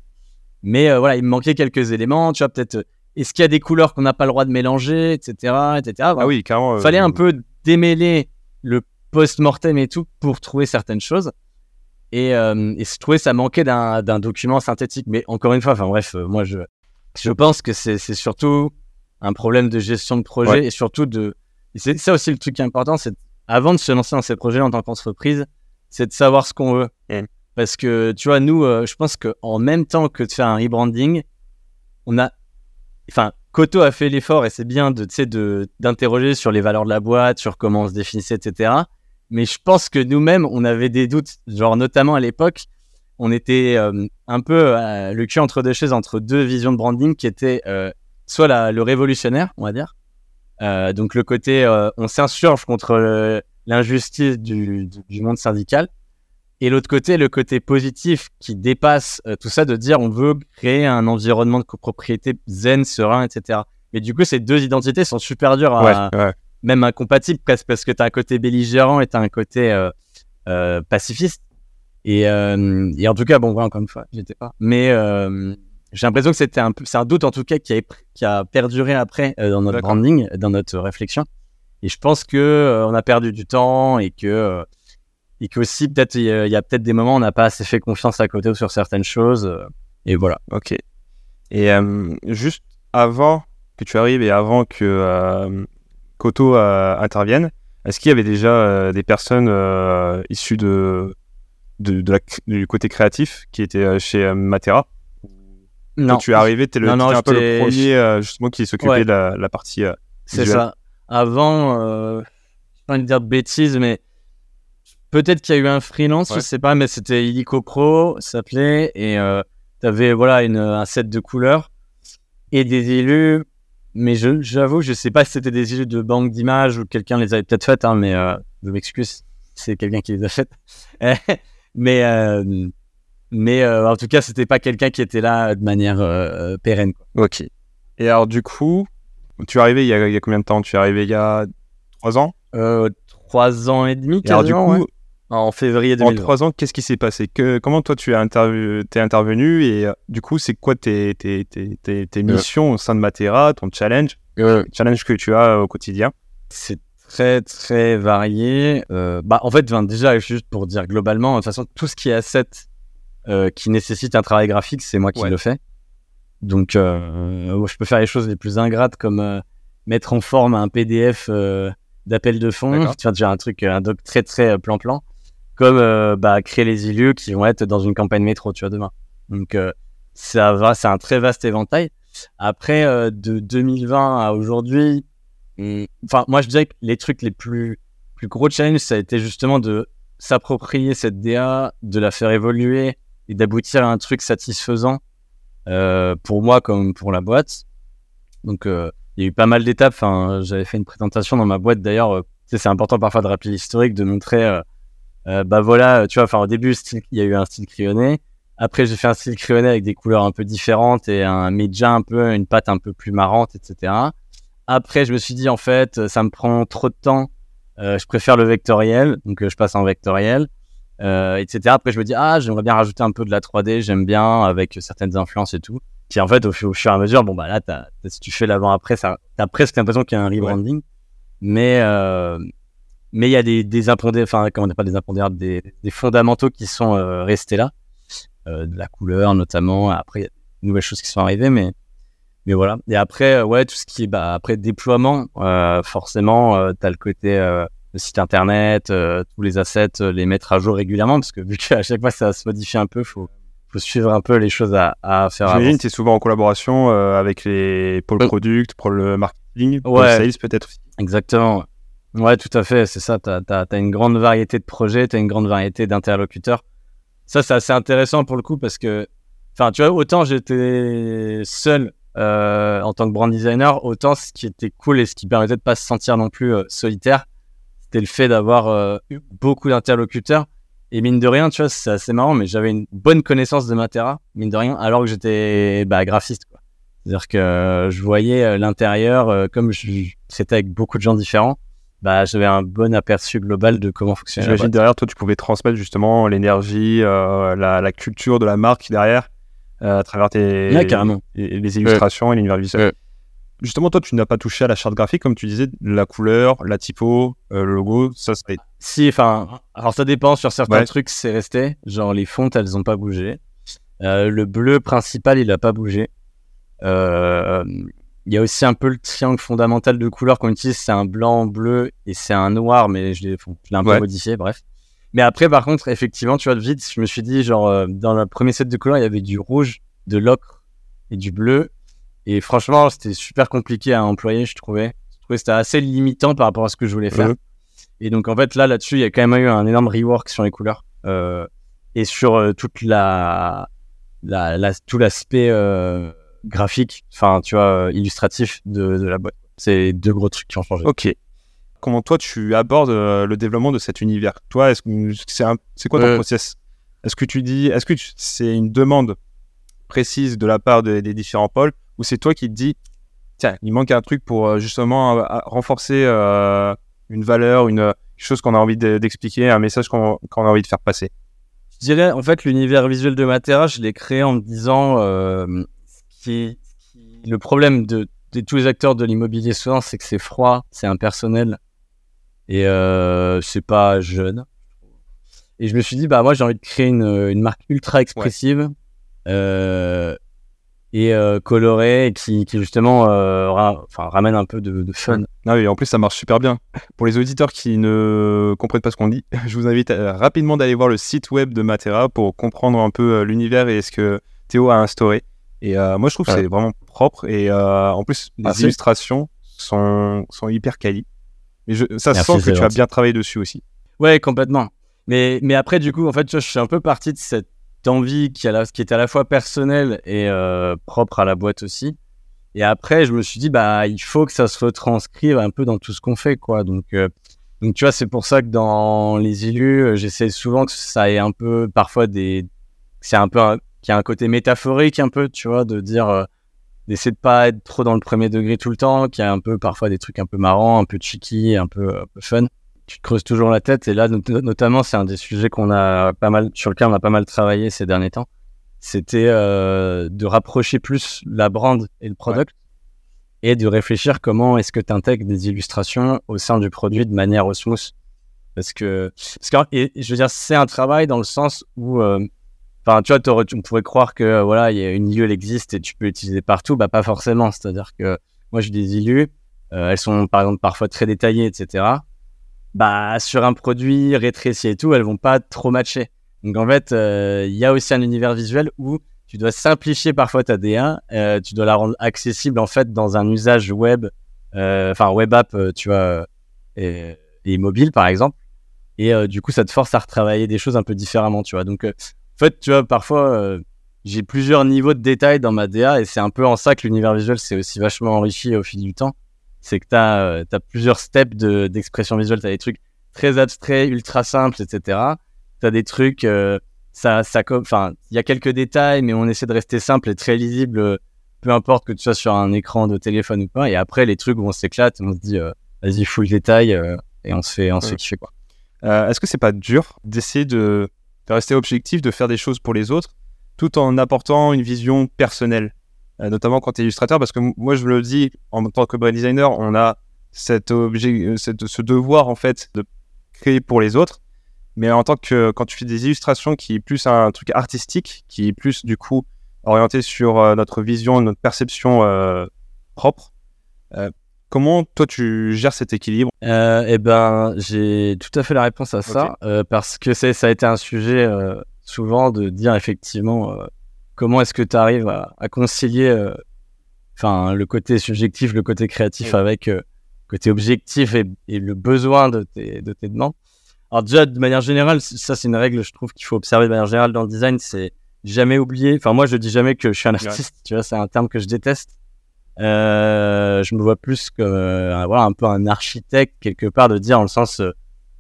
Mais voilà, il me manquait quelques éléments. Tu vois, peut-être est-ce qu'il y a des couleurs qu'on n'a pas le droit de mélanger, etc., etc. Ah oui, carrément. Il fallait un euh, peu démêler le post-mortem et tout pour trouver certaines choses. Et, euh, et je trouvais ça manquait d'un document synthétique. Mais encore une fois, enfin bref, euh, moi je, je pense que c'est surtout un problème de gestion de projet et surtout de. C'est ça aussi le truc qui est important, c'est avant de se lancer dans ces projets en tant qu'entreprise, c'est de savoir ce qu'on veut. Parce que tu vois, nous, je pense qu'en même temps que de faire un rebranding, on a enfin, Koto a fait l'effort et c'est bien de, de, d'interroger sur les valeurs de la boîte, sur comment on se définissait, etc. Mais je pense que nous-mêmes, on avait des doutes, genre notamment à l'époque, on était euh, un peu euh, le cul entre deux chaises, entre deux visions de branding qui étaient euh, soit la, le révolutionnaire, on va dire, donc le côté on s'insurge contre l'injustice du, du, monde syndical, et l'autre côté, le côté positif qui dépasse euh, tout ça, de dire on veut créer un environnement de copropriété zen, serein, etc. Mais du coup, ces deux identités sont super dures à, même incompatibles presque parce que tu as un côté belligérant et tu as un côté euh, euh, pacifiste. Et, et, en tout cas, bon, voilà, encore une fois, j'étais pas. Mais j'ai l'impression que c'était un peu, c'est un doute en tout cas qui a, qui a perduré après dans notre branding, dans notre réflexion. Et je pense que on a perdu du temps et que et qu'aussi peut-être il y a, peut-être des moments où on n'a pas assez fait confiance à côté ou sur certaines choses. Euh, et voilà. Ok. Et euh, juste avant que tu arrives et avant que euh, Koto intervienne, est-ce qu'il y avait déjà des personnes issues de, de, du côté créatif qui étaient chez Matera? Quand tu es arrivé, tu es, Non, non, un peu le premier euh, justement qui s'occupait Ouais. de la, la partie. euh, C'est ça. Avant, euh, j'ai pas envie de dire de bêtises, mais peut-être qu'il y a eu un freelance, je Ouais. sais pas, mais c'était Illico Pro, ça s'appelait, et euh, t'avais voilà une, un set de couleurs et des élus. Mais je- j'avoue, je sais pas si c'était des élus de banque d'images ou quelqu'un les avait peut-être faites, hein, mais euh, je m'excuse, c'est quelqu'un qui les a faites. mais euh, mais euh, en tout cas, c'était pas quelqu'un qui était là de manière euh, pérenne. quoi. Ok. Et alors, du coup, tu es arrivé il y, a, il y a combien de temps? Tu es arrivé il y a trois ans? Euh, trois ans et demi, Et alors, du quasiment, coup, ouais. en février en 2020. trois ans, qu'est-ce qui s'est passé? Que, Comment toi, tu es, intervenu, es intervenu Et euh, du coup, c'est quoi tes, tes, tes, tes, tes missions au sein de Matera, ton challenge? Challenge que tu as au quotidien? C'est très très varié. Euh, bah, en fait, déjà, juste pour dire globalement, de toute façon, tout ce qui est asset euh, qui nécessite un travail graphique, c'est moi qui Ouais. le fais. Donc, euh, je peux faire les choses les plus ingrates comme euh, mettre en forme un PDF euh, d'appel de. D'accord. Tu vois, déjà un truc, un doc très très euh, plan-plan. Comme euh, bah, créer les élus qui vont être dans une campagne métro, tu vois, demain. Donc, euh, ça va, c'est un très vaste éventail. Après, euh, de 2020 à aujourd'hui, hum, enfin, moi, je dirais que les trucs les plus, plus gros challenges, ça a été justement de s'approprier cette DA, de la faire évoluer et d'aboutir à un truc satisfaisant euh, pour moi comme pour la boîte. Donc, euh, il y a eu pas mal d'étapes. Enfin, j'avais fait une présentation dans ma boîte d'ailleurs. euh, c'est important parfois de rappeler l'historique, de montrer, euh, euh, bah voilà, tu vois, enfin, au début, il y a eu un style crayonné. Après, j'ai fait un style crayonné avec des couleurs un peu différentes et un média un peu, une patte un peu plus marrante, etc. Après, je me suis dit, en fait, euh, ça me prend trop de temps. Euh, je préfère le vectoriel, donc euh, je passe en vectoriel, euh, etc. Après, je me dis, ah, j'aimerais bien rajouter un peu de la 3D, j'aime bien, avec certaines influences et tout. Puis en fait, au, au fur et à mesure, bon, bah là, si tu fais l'avant-après, ça- t'as presque l'impression qu'il y a un rebranding. Mais euh, mais il y a des, des impondés, enfin, comment on appelle pas des impondérables, des, des fondamentaux qui sont euh, restés là. Euh, de la couleur notamment. Après, il y a de nouvelles choses qui sont arrivées, mais mais voilà. Et après, euh, ouais, tout ce qui est bah, après déploiement, euh, forcément, euh, t'as le côté euh, le site internet, euh, tous les assets, euh, les mettre à jour régulièrement, parce que vu qu'à chaque fois ça se modifie un peu, faut faut suivre un peu les choses à, à faire. J'imagine que tu es souvent en collaboration euh, avec les pôles product, pôle marketing, pôle Ouais. sales peut-être aussi. Exactement. Ouais, tout à fait, c'est ça. Tu as, une grande variété de projets, tu as une grande variété d'interlocuteurs. Ça, c'est assez intéressant pour le coup parce que, enfin, tu vois, autant j'étais seul euh, en tant que brand designer, autant ce qui était cool et ce qui permettait de pas se sentir non plus euh, solitaire, c'était le fait d'avoir euh, eu beaucoup d'interlocuteurs. Et mine de rien, tu vois, c'est assez marrant, mais j'avais une bonne connaissance de Matera, mine de rien, alors que j'étais bah, graphiste. C'est-à-dire que euh, je voyais euh, l'intérieur, comme traitais avec beaucoup de gens différents, bah, j'avais un bon aperçu global de comment fonctionnait J'imagine derrière toi, tu pouvais transmettre justement l'énergie, euh, la, la culture de la marque derrière euh, à travers tes, Ouais, carrément. les, les illustrations et l'univers visuel. Ouais. Justement, toi, tu n'as pas touché à la charte graphique, comme tu disais, la couleur, la typo, euh, le logo, ça, ça Si, enfin, alors ça dépend sur certains Ouais. trucs, c'est resté. Genre les fontes, elles ont pas bougé. Euh, le bleu principal, il a pas bougé. Euh, Il y a aussi un peu le triangle fondamental de couleur qu'on utilise, c'est un blanc, bleu et c'est un noir, mais je l'ai bon, je l'ai un peu Ouais. modifié, bref. Mais après, par contre, effectivement, tu vois, vite, je me suis dit, genre, dans le premier set de couleurs, il y avait du rouge, de l'ocre et du bleu. Et franchement, c'était super compliqué à employer, je trouvais. Je trouvais que c'était assez limitant par rapport à ce que je voulais faire. Et donc, en fait, là, là-dessus, il y a quand même eu un énorme rework sur les couleurs. Euh, et sur euh, toute la, la, la- tout l'aspect euh, graphique, enfin, tu vois, illustratif de, de la boîte. C'est deux gros trucs qui ont changé. Ok. Comment toi, tu abordes le développement de cet univers? Toi, est-ce que c'est un- c'est quoi ton process? Est-ce que tu dis, est-ce que tu- c'est une demande précise de la part de- des différents pôles ou c'est toi qui te dis, tiens, il manque un truc pour euh, justement euh, renforcer euh, une valeur, une chose qu'on a envie de- d'expliquer, un message qu'on a envie de faire passer? Je dirais, en fait, l'univers visuel de Matera, je l'ai créé en me disant, euh, ce qui, le problème de, de tous les acteurs de l'immobilier souvent, c'est que c'est froid, c'est impersonnel et euh, c'est pas jeune. Et je me suis dit, bah moi, j'ai envie de créer une, une marque ultra expressive euh, et euh, colorée et qui, qui justement euh, ra- enfin, ramène un peu de, de fun. Ah oui, en plus, ça marche super bien. Pour les auditeurs qui ne comprennent pas ce qu'on dit, je vous invite euh, rapidement d'aller voir le site web de Matera pour comprendre un peu l'univers et ce que Théo a instauré. Et euh, moi, je trouve que c'est vraiment propre. Et euh, en plus, les Merci. illustrations sont, sont hyper quali. Mais je, ça se Merci, sent que tu as bien travaillé dessus aussi. Ouais, complètement. Mais, mais après, du coup, en fait, je suis un peu parti de cette envie qui, la- qui était à la fois personnelle et euh, propre à la boîte aussi. Et après, je me suis dit, bah, il faut que ça se retranscrive un peu dans tout ce qu'on fait, quoi. Donc, euh, donc, tu vois, c'est pour ça que dans les élus, euh, j'essaie souvent que ça ait un peu, parfois, des. C'est un peu. y a un côté métaphorique, un peu, tu vois, de dire. d'essayer de pas être trop dans le premier degré tout le temps, qu'il y a un peu, parfois, des trucs un peu marrants, un peu cheeky, un peu, un peu fun tu te creuses toujours la tête. Et là, not- notamment, c'est un des sujets qu'on a pas mal, sur lequel on a pas mal travaillé ces derniers temps. C'était euh, de rapprocher plus la brand et le product et de réfléchir comment est-ce que tu intègres des illustrations au sein du produit de manière osmose. Parce que, parce que et, je veux dire, c'est un travail dans le sens où, euh, enfin, tu vois, on pourrait croire que euh, voilà, il y a une elle existe et tu peux l'utiliser partout. Bah, pas forcément. C'est-à-dire que moi, j'ai des ILU, euh, elles sont par exemple parfois très détaillées, etc bah, sur un produit rétréci et tout, elles vont pas trop matcher. Donc en fait, euh, il y a aussi un univers visuel où tu dois simplifier parfois ta DA, euh, tu dois la rendre accessible en fait dans un usage web, euh, enfin web app, euh, tu vois, et, et mobile par exemple. Et du coup, ça te force à retravailler des choses un peu différemment, tu vois. Donc en fait, tu vois, parfois j'ai plusieurs niveaux de détails dans ma DA et c'est un peu en ça que l'univers visuel s'est aussi vachement enrichi au fil du temps c'est que tu as, plusieurs steps de- d'expression visuelle. Tu as des trucs très abstraits, ultra simples, etc. Tu as des trucs, euh, ça, ça, enfin, il y a quelques détails, mais on essaie de rester simple et très lisible, euh, peu importe que tu sois sur un écran de téléphone ou pas. Et après, les trucs où on s'éclate, on se dit, euh, vas-y, full détail, euh, et on se fait, on se Ouais. fait quoi. Euh, Est-ce que c'est pas dur d'essayer de, de rester objectif, de faire des choses pour les autres, tout en apportant une vision personnelle, Euh, notamment quand tu es illustrateur Parce que moi, je me le dis, en tant que brand designer, on a cet objet, euh, cette- ce devoir en fait de créer pour les autres. Mais en tant que quand tu fais des illustrations qui est plus un truc artistique, qui est plus du coup orienté sur euh, notre vision, notre perception euh, propre, euh, comment toi tu gères cet équilibre? Euh, eh ben, j'ai tout à fait la réponse à ça, euh, parce que ça a été un sujet euh, souvent de dire effectivement euh, comment est-ce que tu arrives à, à concilier euh, enfin, le côté subjectif, le côté créatif Oui. avec euh, le côté objectif et, et le besoin de tes, de tes demandes? Alors déjà, de manière générale, ça c'est une règle, je trouve qu'il faut observer de manière générale dans le design, c'est jamais oublier, enfin moi je dis jamais que je suis un artiste, tu vois, c'est un terme que je déteste. Euh, je me vois plus comme euh, voilà, un peu un architecte quelque part de dire en le sens euh,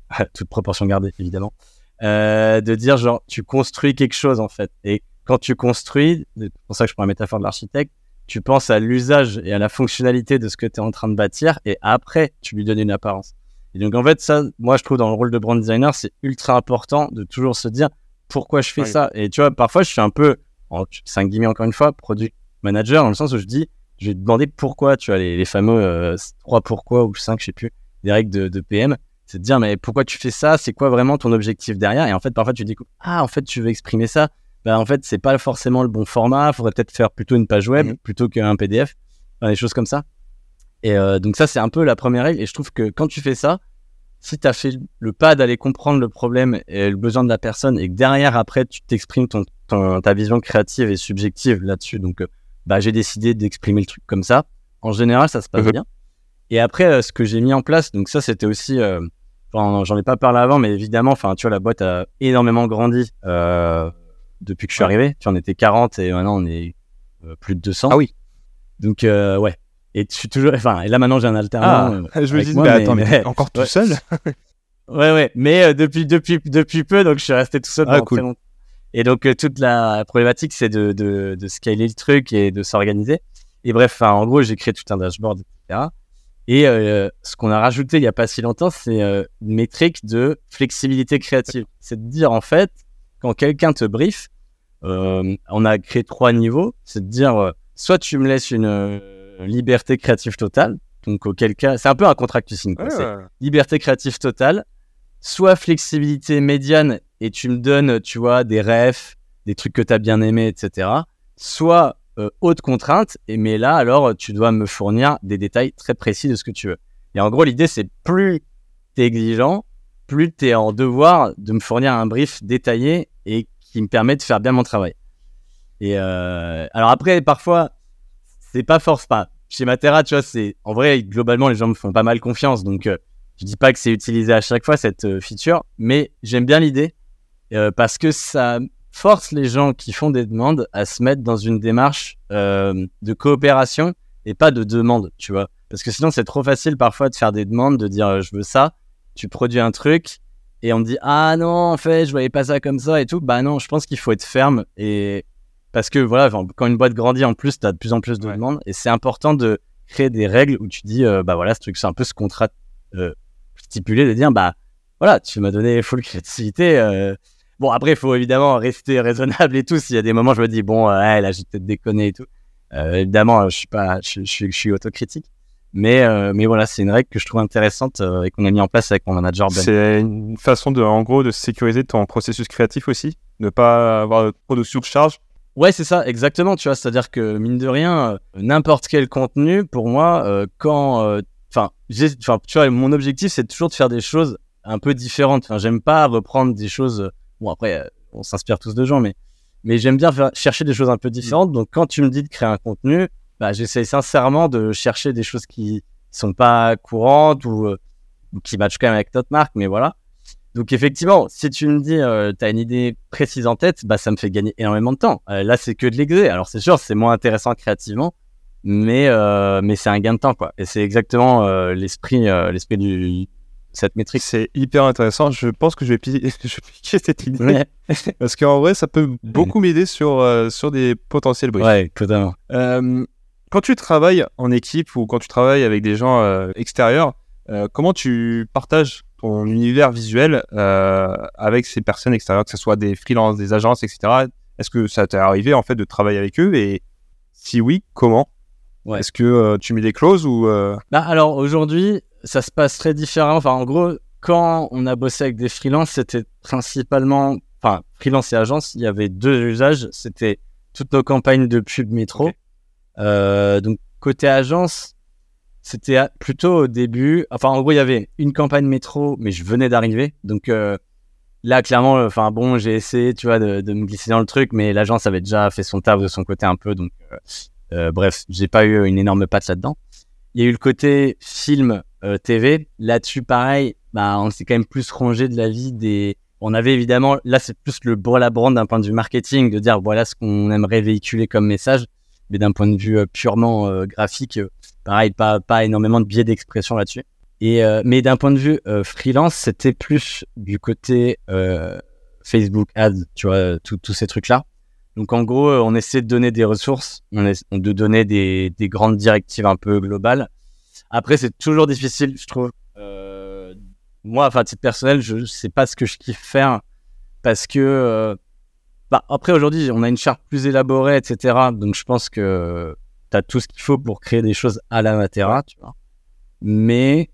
toute proportion gardée évidemment de dire genre tu construis quelque chose en fait et quand tu construis c'est pour ça que je prends la métaphore de l'architecte tu penses à l'usage et à la fonctionnalité de ce que tu es en train de bâtir et après tu lui donnes une apparence et donc en fait ça moi je trouve dans le rôle de brand designer c'est ultra important de toujours se dire pourquoi je fais Oui. ça et tu vois parfois je suis un peu en 5 guillemets encore une fois product manager dans le sens où je dis je vais te demander pourquoi, tu as les, les fameux euh, 3 pourquoi ou 5, je sais plus, des règles de, de PM. C'est de dire, mais pourquoi tu fais ça? C'est quoi vraiment ton objectif derrière? Et en fait, parfois, tu dis, ah, en fait, tu veux exprimer ça. Ben, en fait, c'est pas forcément le bon format. Il faudrait peut-être faire plutôt une page web Mhm. plutôt qu'un PDF. Enfin, des choses comme ça. Et euh, donc, ça, c'est un peu la première règle. Et je trouve que quand tu fais ça, si tu as fait le pas d'aller comprendre le problème et le besoin de la personne et que derrière, après, tu t'exprimes ton, ton- ta vision créative et subjective là-dessus. Donc, euh, bah, j'ai décidé d'exprimer le truc comme ça. En général, ça se passe Mhm. bien. Et après, euh, ce que j'ai mis en place, donc ça, c'était aussi, euh, enfin, j'en ai pas parlé avant, mais évidemment, enfin, tu vois, la boîte a énormément grandi euh, depuis que je suis arrivé. Tu on était 40 et maintenant on est euh, plus de 200. Ah oui. Donc, euh, ouais. Et je suis toujours, enfin, et là maintenant j'ai un alternant. euh, Ah, je me dis, moi, mais mais- attends, mais, mais- encore tout ouais. seul Ouais, ouais, mais euh, depuis, depuis, depuis peu, donc je suis resté tout seul Ah, pendant cool. très longtemps. Et donc, euh, toute la problématique, c'est de, de, de scaler le truc et de s'organiser. Et bref, en gros, j'ai créé tout un dashboard, etc. Et euh, ce qu'on a rajouté il n'y a pas si longtemps, c'est euh, une métrique de flexibilité créative. C'est de dire, en fait, quand quelqu'un te brief, euh, on a créé trois niveaux. C'est de dire, euh, soit tu me laisses une euh, liberté créative totale, donc auquel cas, c'est un peu un contract signes. quoi. C'est- liberté créative totale, soit flexibilité médiane et tu me donnes, tu vois, des refs, des trucs que tu as bien aimés, etc. Soit euh, haute contrainte, et mais là, alors, tu dois me fournir des détails très précis de ce que tu veux. Et en gros, l'idée, c'est plus tu es exigeant, plus tu es en devoir de me fournir un brief détaillé et qui me permet de faire bien mon travail. Et euh, alors après, parfois, c'est pas force pas. Chez Matera, tu vois, c'est en vrai, globalement, les gens me font pas mal confiance. Donc, euh, je dis pas que c'est utilisé à chaque fois cette euh, feature, mais j'aime bien l'idée parce que ça force les gens qui font des demandes à se mettre dans une démarche de coopération et pas de demande, tu vois. Parce que sinon, c'est trop facile parfois de faire des demandes, de dire je veux ça, tu produis un truc et on te dit ah non, en fait, je voyais pas ça comme ça et tout. Bah non, je pense qu'il faut être ferme et parce que voilà, quand une boîte grandit en plus, tu as de plus en plus de Ouais. demandes et c'est important de créer des règles où tu dis euh, bah voilà, ce truc, c'est un peu ce contrat euh, stipulé de dire bah voilà, tu m'as donné full créativité. euh. Bon, après, il faut évidemment rester raisonnable et tout. S'il y a des moments, je me dis, bon, ouais, là, j'ai peut-être déconné et tout. Euh, évidemment, je suis pas, je, je je suis autocritique. Mais, euh, mais voilà, c'est une règle que je trouve intéressante euh, et qu'on a mis en place avec mon manager Ben. C'est une façon de, en gros, de sécuriser ton processus créatif aussi, ne pas avoir trop de surcharge. Ouais, c'est ça, exactement. Tu vois, c'est-à-dire que mine de rien, euh, n'importe quel contenu, pour moi, quand, enfin, tu vois, mon objectif, c'est toujours de faire des choses un peu différentes. Enfin, j'aime pas reprendre des choses. Bon, après, on s'inspire tous de gens, mais, mais j'aime bien faire- chercher des choses un peu différentes. Donc, quand tu me dis de créer un contenu, bah, j'essaie sincèrement de chercher des choses qui sont pas courantes ou, euh, ou qui matchent quand même avec notre marque, mais voilà. Donc effectivement, si tu me dis euh, tu as une idée précise en tête, bah ça me fait gagner énormément de temps. Euh, là, c'est que de l'exé. Alors c'est sûr, c'est moins intéressant créativement, mais euh, mais c'est un gain de temps quoi. Et c'est exactement l'esprit l'esprit du cette métrique. C'est hyper intéressant. Je pense que je vais, pi- je vais piquer cette idée. Ouais, Parce qu'en vrai, ça peut beaucoup m'aider sur, euh, sur des potentiels briefs. ouais, totalement. Euh, quand tu travailles en équipe ou quand tu travailles avec des gens euh, extérieurs, euh, comment tu partages ton univers visuel euh, avec ces personnes extérieures, que ce soit des freelances, des agences, etc. Est-ce que ça t'est arrivé en fait de travailler avec eux? Et si oui, comment? Ouais. Est-ce que tu mets des clauses ou Bah, alors aujourd'hui, ça se passe très différemment. Enfin, en gros, quand on a bossé avec des freelances, c'était principalement, enfin, freelance et agence, il y avait deux usages. C'était toutes nos campagnes de pub métro. Euh, donc, côté agence, c'était à- plutôt au début. Enfin, en gros, il y avait une campagne métro, mais je venais d'arriver. Donc, euh, là, clairement, euh, enfin, bon, j'ai essayé, tu vois, de, me glisser dans le truc, mais l'agence avait déjà fait son taf de son côté un peu. Donc, bref, j'ai pas eu une énorme patte là-dedans. Il y a eu le côté film TV. Là-dessus, pareil, bah, on s'est quand même plus rongé de la vie des. On avait évidemment, là, c'est plus le bras la brand d'un point de vue marketing, de dire voilà ce qu'on aimerait véhiculer comme message. Mais d'un point de vue euh, purement euh, graphique, euh, pareil, pas, pas énormément de biais d'expression là-dessus. Et, mais d'un point de vue freelance, c'était plus du côté Facebook Ads, tu vois, tous ces trucs-là. Donc en gros, on essaie de donner des ressources, on essaie de donner des, des grandes directives un peu globales. Après, c'est toujours difficile, je trouve. Moi, enfin, titre personnel, je sais pas ce que je kiffe faire parce que, bah, après, aujourd'hui, on a une charte plus élaborée, etc. Donc, je pense que tu as tout ce qu'il faut pour créer des choses à la Matera, tu vois. Mais,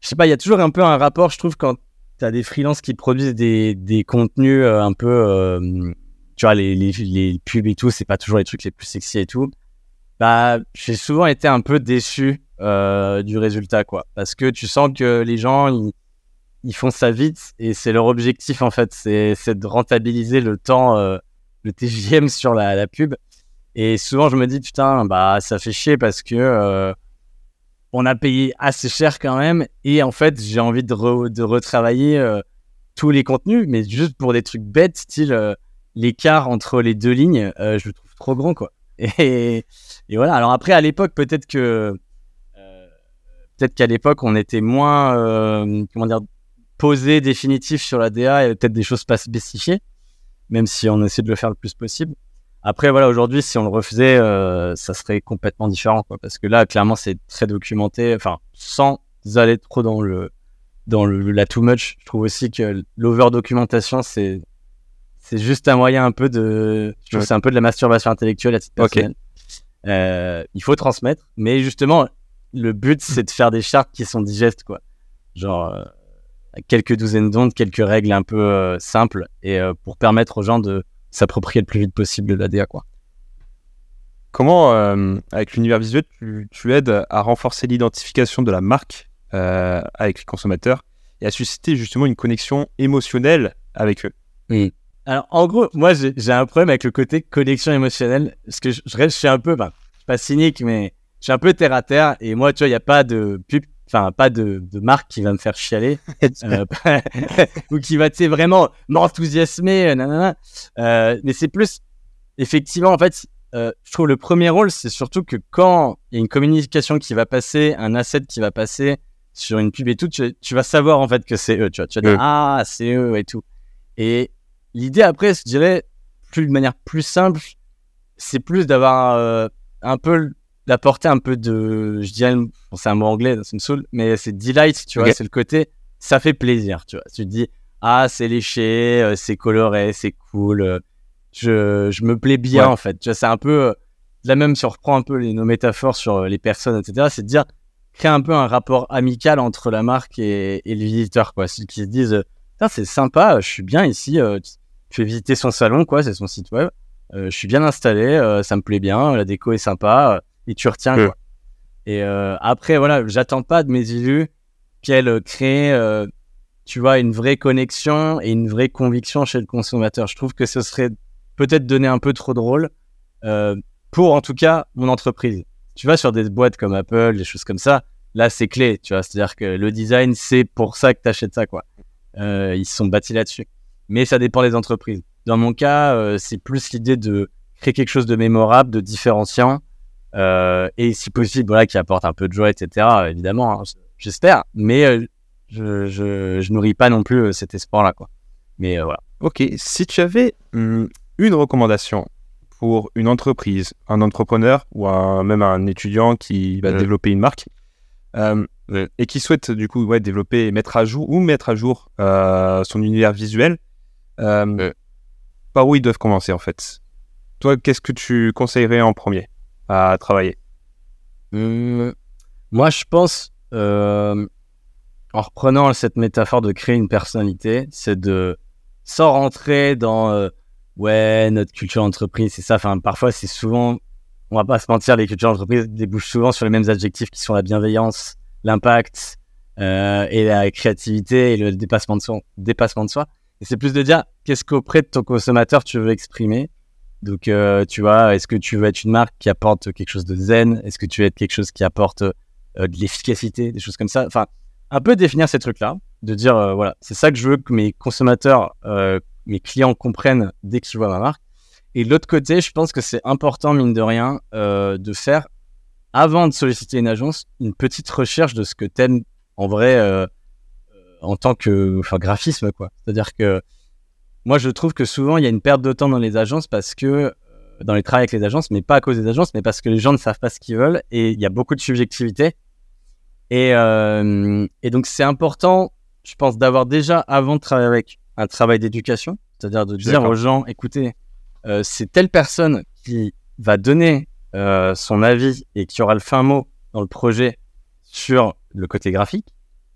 je sais pas, il y a toujours un peu un rapport, je trouve, quand tu as des freelances qui produisent des, des contenus euh, un peu, euh, tu vois, les, les, pubs et tout, c'est pas toujours les trucs les plus sexy et tout. Bah, j'ai souvent été un peu déçu euh, du résultat, quoi. Parce que tu sens que les gens, ils font ça vite et c'est leur objectif, en fait. C'est de rentabiliser le temps, euh, le TJM sur la, pub. Et souvent, je me dis, putain, bah, ça fait chier parce que euh, on a payé assez cher quand même. Et en fait, j'ai envie de, re- de retravailler euh, tous les contenus, mais juste pour des trucs bêtes, style euh, l'écart entre les deux lignes, je le trouve trop grand, quoi. Et, et voilà. Alors après, à l'époque, peut-être que peut-être qu'à l'époque, on était moins comment dire posé définitif sur la DA et peut-être des choses pas spécifiées, même si on essaie de le faire le plus possible. Après, voilà, aujourd'hui, si on le refaisait, euh, ça serait complètement différent, quoi. Parce que là, clairement, c'est très documenté. Enfin, sans aller trop dans le dans le, la too much, je trouve aussi que l'over documentation, c'est c'est juste un moyen un peu de, je trouve Ouais. c'est un peu de la masturbation intellectuelle à titre personnel. Euh, il faut transmettre, mais justement, le but, c'est de faire des chartes qui sont digestes, quoi. Genre, euh, quelques douzaines d'ondes, quelques règles un peu euh, simples, et euh, pour permettre aux gens de s'approprier le plus vite possible de l'ADA, quoi. comment, euh, avec l'univers visuel, tu, tu aides à renforcer l'identification de la marque avec les consommateurs et à susciter justement une connexion émotionnelle avec eux? Alors, en gros, moi, j'ai un problème avec le côté connexion émotionnelle. Parce que je, je reste, je suis un peu, ben, je suis pas cynique, mais je suis un peu terre à terre. Et moi, tu vois, il n'y a pas de pub, enfin, pas de, de marque qui va me faire chialer. euh, ou qui va, tu sais, vraiment m'enthousiasmer. euh, nanana. Euh, mais c'est plus, effectivement, en fait, euh, je trouve le premier rôle, c'est surtout que quand il y a une communication qui va passer, un asset qui va passer sur une pub et tout, tu, tu vas savoir en fait que c'est eux. Tu, vois, tu vas dire, ah, c'est eux et tout. Et l'idée après, je dirais, plus de manière plus simple, c'est plus d'avoir un peu, d'apporter un peu de, je dirais, bon, c'est un mot anglais, ça me saoule, mais c'est delight, tu vois, c'est le côté, ça fait plaisir, tu vois. Tu te dis, ah, c'est léché, euh, c'est coloré, c'est cool, euh, je, je me plais bien Ouais. en fait. Tu vois, c'est un peu, euh, là même si on reprend un peu les, nos métaphores sur les personnes, etc., c'est de dire, créer un peu un rapport amical entre la marque et, et le visiteur, quoi. Ceux qui se disent, c'est sympa, je suis bien ici, tu tu fais visiter son salon, quoi, c'est son site web. Euh, je suis bien installé, euh, ça me plaît bien, la déco est sympa, et tu retiens, quoi. Et euh, après, voilà, j'attends pas de mes élus qu'elles euh, créent, euh, tu vois, une vraie connexion et une vraie conviction chez le consommateur. Je trouve que ce serait peut-être donner un peu trop de rôle euh, pour, en tout cas, mon entreprise. Tu vas sur des boîtes comme Apple, des choses comme ça, là, c'est clé, tu vois. C'est-à-dire que le design, c'est pour ça que tu achètes ça, quoi. Ils se sont bâtis là-dessus. Mais ça dépend des entreprises. Dans mon cas, c'est plus l'idée de créer quelque chose de mémorable, de différenciant, et si possible, voilà, qui apporte un peu de joie, etc. Évidemment, hein, j'espère. Mais euh, je, je, je nourris pas non plus euh, cet espoir-là, quoi. Mais euh, voilà. Ok, si tu avais hum, une recommandation pour une entreprise, un entrepreneur ou un- même un étudiant qui va développer une marque euh, et qui souhaite du coup ouais, développer et mettre à jour ou mettre à jour euh, son univers visuel, euh, par où ils doivent commencer en fait? Toi, qu'est-ce que tu conseillerais en premier? À travailler Hum, moi, je pense, euh, en reprenant cette métaphore de créer une personnalité, c'est de, sans rentrer dans, euh, ouais, notre culture d'entreprise, c'est ça. Enfin, parfois, c'est souvent, on va pas se mentir, les cultures d'entreprise débouchent souvent sur les mêmes adjectifs qui sont la bienveillance, l'impact, euh, et la créativité et le dépassement de soi. Dépassement de soi. Et c'est plus de dire, qu'est-ce qu'auprès de ton consommateur tu veux exprimer donc, euh, tu vois, est-ce que tu veux être une marque qui apporte quelque chose de zen? Est-ce que tu veux être quelque chose qui apporte euh, de l'efficacité, des choses comme ça? Enfin, un peu définir ces trucs-là, de dire, euh, voilà, c'est ça que je veux que mes consommateurs, mes clients comprennent dès qu'ils voient ma marque. Et de l'autre côté, je pense que c'est important, mine de rien, de faire, avant de solliciter une agence, une petite recherche de ce que t'aimes en vrai en tant que graphisme, quoi. C'est-à-dire que moi, je trouve que souvent, il y a une perte de temps dans les agences parce que, euh, dans les travails avec les agences, mais pas à cause des agences, mais parce que les gens ne savent pas ce qu'ils veulent et il y a beaucoup de subjectivité. Et, euh, et donc, c'est important, je pense, d'avoir déjà, avant de travailler avec, un travail d'éducation, c'est-à-dire de dire aux gens, écoutez, euh, c'est telle personne qui va donner euh, son avis et qui aura le fin mot dans le projet sur le côté graphique.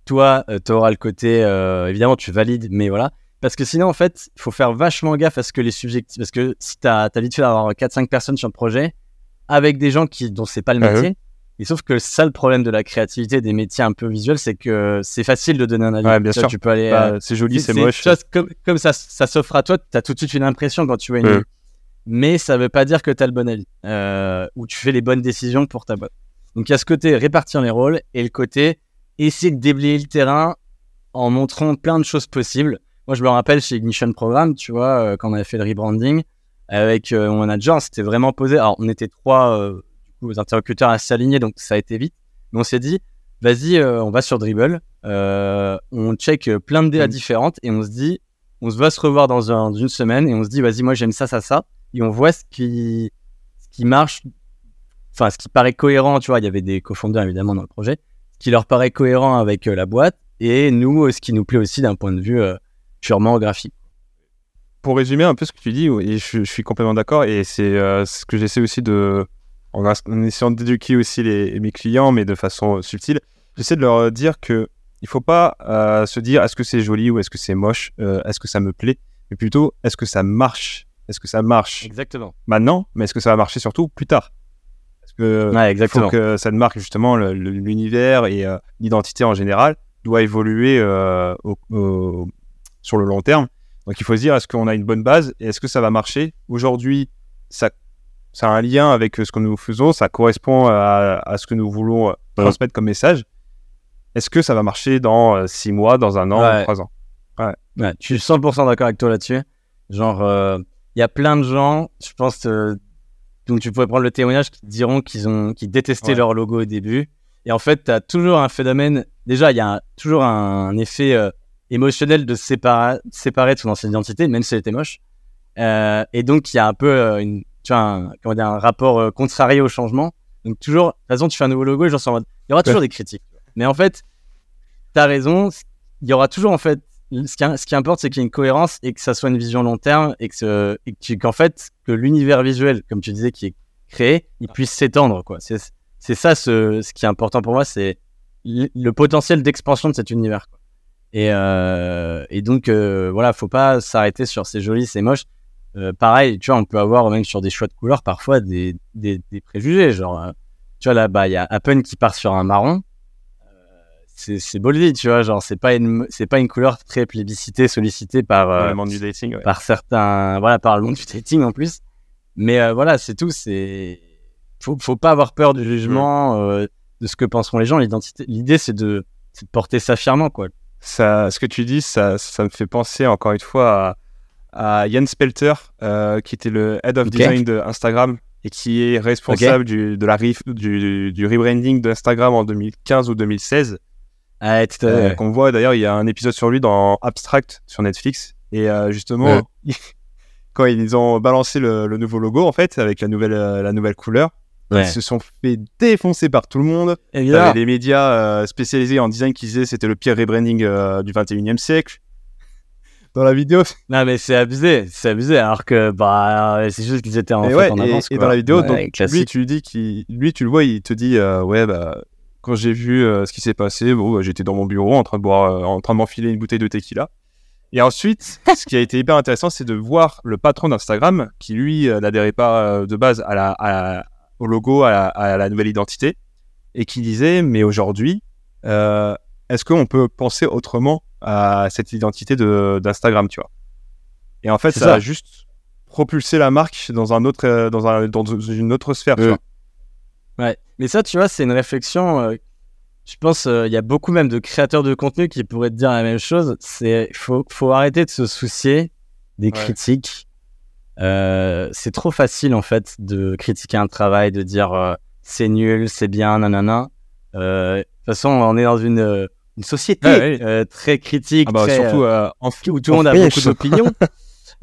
Toi, tu auras le côté, évidemment, tu valides, mais voilà. Parce que sinon, en fait, il faut faire vachement gaffe à ce que les subjectifs. Parce que si tu as, vite fait d'avoir 4-5 personnes sur le projet, avec des gens qui, dont c'est pas le Ah métier, et sauf que ça, le problème de la créativité des métiers un peu visuels, c'est que c'est facile de donner un avis. Ouais, bien Tu vois, sûr. Tu peux aller. Bah, euh, C'est joli, c'est moche. comme, comme ça, ça s'offre à toi, tu as tout de suite une impression quand tu vois une Ouais. Mais ça veut pas dire que tu as le bon avis. Euh, ou tu fais les bonnes décisions pour ta boîte. Donc il y a ce côté répartir les rôles et le côté essayer de déblayer le terrain en montrant plein de choses possibles. Moi, je me rappelle chez Ignition Programme, tu vois, euh, quand on avait fait le rebranding avec euh, mon manager, c'était vraiment posé. Alors, on était trois euh, du coup, interlocuteurs assez alignés, donc ça a été vite. Mais on s'est dit, vas-y, euh, on va sur Dribble, euh, on check plein de DA Mm. différentes et on se dit, on se va se revoir dans, un- dans une semaine et on se dit, vas-y, moi j'aime ça, ça, ça. Et on voit ce qui, ce qui marche, enfin, ce qui paraît cohérent, tu vois. Il y avait des cofondeurs évidemment dans le projet, ce qui leur paraît cohérent avec euh, la boîte et nous, ce qui nous plaît aussi d'un point de vue purement graphique. pour résumer un peu ce que tu dis, et je, je suis complètement d'accord, et c'est euh, ce que j'essaie aussi de, en, essayant d'éduquer aussi les, mes clients, mais de façon subtile, j'essaie de leur dire que il faut pas euh, se dire est-ce que c'est joli ou est-ce que c'est moche, euh, est-ce que ça me plaît, mais plutôt est-ce que ça marche, est-ce que ça marche? Exactement. maintenant, mais est-ce que ça va marcher surtout plus tard? Parce que Ouais, il exactement. faut que marque justement l'univers et euh, l'identité en général doit évoluer euh, au- au- sur le long terme. Donc il faut se dire, est-ce qu'on a une bonne base et est-ce que ça va marcher? Aujourd'hui, ça, ça a un lien avec ce que nous faisons, ça correspond à, à ce que nous voulons euh, transmettre comme message. Est-ce que ça va marcher dans euh, six mois, dans un an, Ouais. trois ans? Ouais, je suis 100% d'accord avec toi là-dessus. Genre, euh, il y a plein de gens, je pense, euh, donc tu pourrais prendre le témoignage, qui diront qu'ils ont, qu'ils détestaient Ouais. leur logo au début. Et en fait, tu as toujours un phénomène. Déjà, il y a un- toujours un, effet euh, émotionnel de séparer, séparer de son ancienne identité, même si elle était moche. Euh, et donc, il y a un peu euh, une, tu vois, un, comment dire, un rapport euh, contrarié au changement. Donc, toujours, de toute façon, tu fais un nouveau logo et genre, c'est en mode, il y aura toujours des critiques. Mais en fait, tu as raison, il y aura toujours, en fait, ce qui, ce qui importe, c'est qu'il y ait une cohérence et que ça soit une vision long terme et que qu'en fait, que l'univers visuel, comme tu disais, qui est créé, il puisse s'étendre, quoi. C'est, c'est ça ce, ce qui est important pour moi, c'est le, le potentiel d'expansion de cet univers. quoi. Et, euh, et donc, euh, voilà, faut pas s'arrêter sur c'est joli, c'est moche. Euh, pareil, tu vois, on peut avoir même sur des choix de couleurs parfois des, des, des préjugés. Genre, tu vois, là-bas, il y a Appen qui part sur un marron. C'est, Boldy, tu vois, genre, c'est pas une, c'est pas une couleur très plébiscitée, sollicitée par, euh, le monde du dating ouais. par certains, voilà, par le monde du dating en plus. Mais euh, voilà, c'est tout. C'est faut, faut pas avoir peur du jugement, euh, de ce que penseront les gens. L'identité, l'idée, c'est de, c'est de porter ça fièrement, quoi. Ça, ce que tu dis, ça, ça me fait penser encore une fois à, à Jan Spelter, euh, qui était le head of design de Instagram et qui est responsable du, de la du, du rebranding d'Instagram en 2015 ou 2016. Ah, euh. Qu'on voit d'ailleurs, il y a un épisode sur lui dans Abstract sur Netflix. Et euh, justement, quand ils ont balancé le, le nouveau logo, en fait, avec la nouvelle, euh, la nouvelle couleur, Ouais. ils se sont fait défoncer par tout le monde. Il y avait des médias euh, spécialisés en design qui disaient c'était le pire rebranding euh, du 21e siècle. Dans la vidéo. Non, mais c'est abusé, c'est abusé. Alors que, bah, c'est juste qu'ils étaient en, et, fait, ouais, en et- avance. et quoi. dans la vidéo, Ouais, donc, lui, tu lui dis qu'il, lui, tu le vois, il te dit euh, ouais, bah, quand j'ai vu euh, ce qui s'est passé, bon, bah, j'étais dans mon bureau en train de boire, euh, en train de m'enfiler une bouteille de tequila. Et ensuite, ce qui a été hyper intéressant, c'est de voir le patron d'Instagram, qui lui euh, n'adhérait pas euh, de base à la, à- au logo, à la, à la nouvelle identité, et qui disait mais aujourd'hui, euh, est-ce qu'on peut penser autrement à cette identité de, d'Instagram, tu vois? Et en fait, ça, ça. a juste propulsé la marque dans un autre, dans, un, dans une autre sphère, tu Euh, vois. Ouais. Mais ça, tu vois, c'est une réflexion. euh, je pense il y a beaucoup même de créateurs de contenu qui pourraient te dire la même chose. C'est faut faut arrêter de se soucier des Ouais. critiques. Euh, c'est trop facile en fait de critiquer un travail, de dire euh, c'est nul, c'est bien, nanana. Euh, De toute façon, on est dans une, une société très critique, Ah bah, très, surtout en, où tout le monde a beaucoup d'opinions.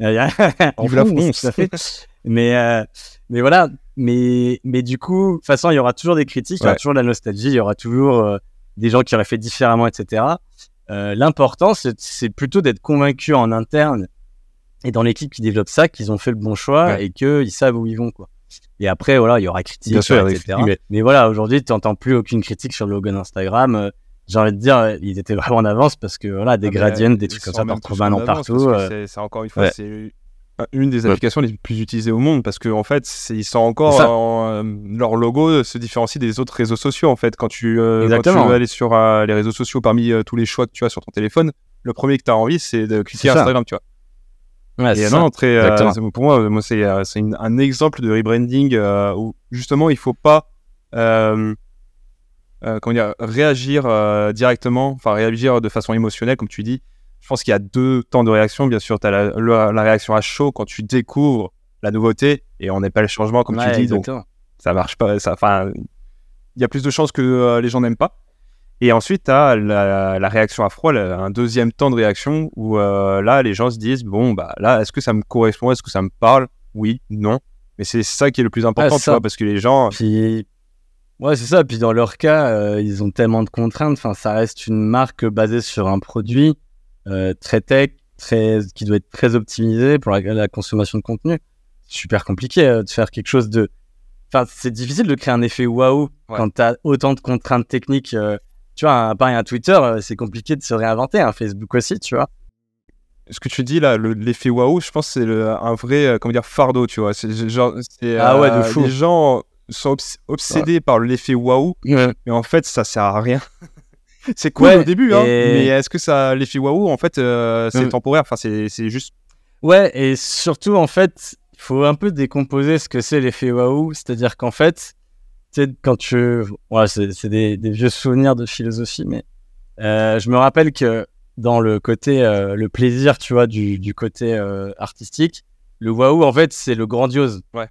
En Vive la France, tout à fait. mais, mais voilà, mais, mais du coup, de toute façon, il y aura toujours des critiques, il y aura toujours de la nostalgie, il y aura toujours des gens qui auraient fait différemment, etc. L'important, c'est plutôt d'être convaincu en interne et dans l'équipe qui développe ça qu'ils ont fait le bon choix Ouais. et qu'ils savent où ils vont. Quoi. Et après, voilà, il y aura critique, Bien sûr, etc. des Mais... voilà, aujourd'hui, tu n'entends plus aucune critique sur le logo d'Instagram. Euh, J'ai envie de dire, euh, ils étaient vraiment en avance parce que voilà, des Ah gradients, des ils trucs comme ça, t'en retrouves un an partout. euh, c'est- encore une fois, ouais. c'est une des Ouais. applications les plus utilisées au monde parce qu'en en fait, ils sont encore C'est ça. en, euh, leur logo se différencie des autres réseaux sociaux en fait. Quand tu, euh, quand tu Exactement. veux aller sur euh, les réseaux sociaux parmi euh, tous les choix que tu as sur ton téléphone, le premier que tu as envie, c'est de cliquer. Instagram, tu vois. Ouais, Et euh, non, très, euh, pour moi, moi c'est euh, un exemple de rebranding euh, où justement il faut pas euh, euh, comment dire, réagir euh, directement, enfin réagir de façon émotionnelle, comme tu dis. Je pense qu'il y a deux temps de réaction. Bien sûr, tu as la, la- la réaction à chaud quand tu découvres la nouveauté et on n'est pas le changement, comme Ouais, tu dis, donc ça marche pas. Enfin, il y a plus de chances que euh, les gens n'aiment pas. Et ensuite, tu as la, la réaction à froid, un deuxième temps de réaction où euh, là, les gens se disent bon, bah là, est-ce que ça me correspond? Est-ce que ça me parle? Oui, non. Mais c'est ça qui est le plus important, Ah, tu ça. vois, parce que les gens. Puis, ouais, c'est ça. Puis dans leur cas, euh, ils ont tellement de contraintes. Enfin, ça reste une marque basée sur un produit euh, très tech, très, qui doit être très optimisé pour la, la consommation de contenu. C'est super compliqué euh, de faire quelque chose de. Enfin, c'est difficile de créer un effet waouh Ouais. quand tu as autant de contraintes techniques. Tu vois, un, pareil, un Twitter, euh, c'est compliqué de se réinventer. Un Facebook aussi, tu vois. Ce que tu dis là, le- l'effet waouh, je pense que c'est le- un vrai, euh, comment dire, fardeau, tu vois. C'est genre, Ah ouais, de euh, fou. Les gens sont obs- obsédés par l'effet waouh, mais en fait, ça sert à rien. c'est cool Ouais, au début, hein, mais est-ce que ça, l'effet waouh, en fait, euh, c'est temporaire Enfin, c'est c'est juste. Ouais, et surtout, en fait, il faut un peu décomposer ce que c'est l'effet waouh. C'est-à-dire qu'en fait, tu sais, quand tu. Ouais, c'est des, des vieux souvenirs de philosophie, mais euh, je me rappelle que dans le côté, euh, le plaisir, tu vois, du, du côté euh, artistique, le waouh, en fait, c'est le grandiose. Ouais.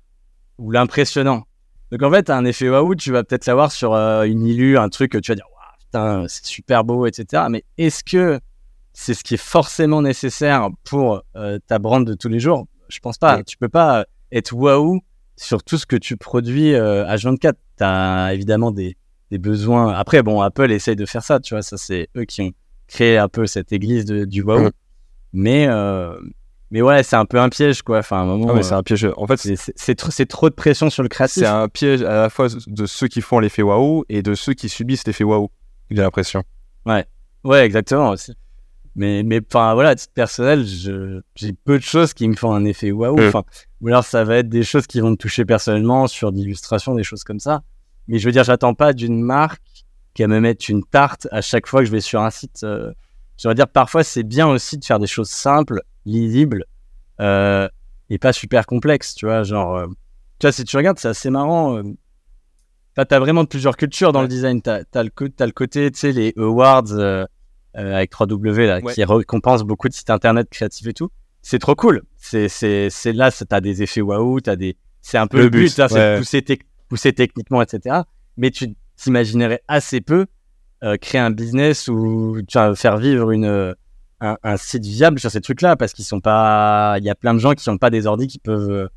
Ou l'impressionnant. Donc, en fait, un effet waouh, tu vas peut-être l'avoir sur une illu, un truc que tu vas dire, waouh, putain, c'est super beau, etc. Mais est-ce que c'est ce qui est forcément nécessaire pour ta brand de tous les jours? Je pense pas. Oui. Tu peux pas être waouh sur tout ce que tu produis euh, H24. Tu as évidemment des, des besoins. Après, bon, Apple essaye de faire ça, tu vois. Ça, c'est eux qui ont créé un peu cette église de- du waouh. Mhm. Mais, euh, mais ouais, c'est un peu un piège, quoi. Enfin, à un moment, Ah, mais euh, c'est un piège. En fait, c'est c'est- c'est trop, c'est trop de pression sur le créatif. c'est un piège à la fois de ceux qui font l'effet waouh et de ceux qui subissent l'effet waouh. J'ai l'impression. Ouais, exactement aussi. Mais, mais enfin, voilà, à titre personnel, j'ai peu de choses qui me font un effet waouh. Ou alors ça va être des choses qui vont me toucher personnellement sur d'illustrations, des choses comme ça. Mais je veux dire, j'attends pas d'une marque qu'elle me mette une tarte à chaque fois que je vais sur un site. euh. je veux dire, parfois c'est bien aussi de faire des choses simples, lisibles, euh, et pas super complexes, tu vois. Genre, euh, tu vois, si tu regardes, c'est assez marrant. euh, T'as as vraiment plusieurs cultures dans le design. T'as as le, côté, tu sais, les awards avec 3W là, Ouais. qui récompense beaucoup de sites internet créatifs et tout. C'est trop cool. C'est c'est c'est là, c'est- t'as des effets waouh, t'as des. C'est un peu Le le, but, but, hein, c'est ouais. pousser, pousser techniquement, etc. Mais tu t'imaginerais assez peu euh, créer un business ou tu faire vivre une euh, un, un site viable sur ces trucs-là parce qu'ils sont pas. Il y a plein de gens qui n'ont pas des ordi qui peuvent euh,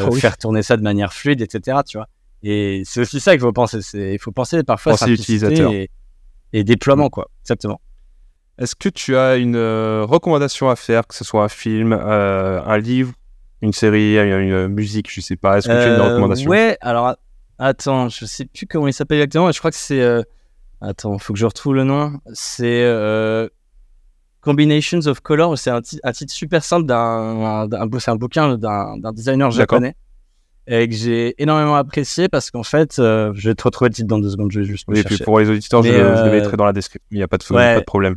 Oh oui. faire tourner ça de manière fluide, etc. Tu vois. Et c'est aussi ça qu'il faut penser. Il faut penser parfois Penser simplicité utilisateur. et, et déploiement quoi. Exactement. Est-ce que tu as une euh, recommandation à faire, que ce soit un film, euh, un livre, une série, une, une musique, je sais pas. Est-ce que tu as une Euh, recommandation? Ouais. Alors attends, je sais plus comment il s'appelle exactement. Je crois que c'est. euh, Attends, faut que je retrouve le nom. C'est euh, Combinations of Color. C'est un, ti- un titre super simple d'un. un bouquin d'un designer japonais. Et que j'ai énormément apprécié parce qu'en fait, euh, je vais te retrouver le titre dans deux secondes. Je vais juste Oui, et puis pour les auditeurs, je, Mais, le- je le euh, mettrai dans la description. Il n'y a pas de, ouais. pas de problème.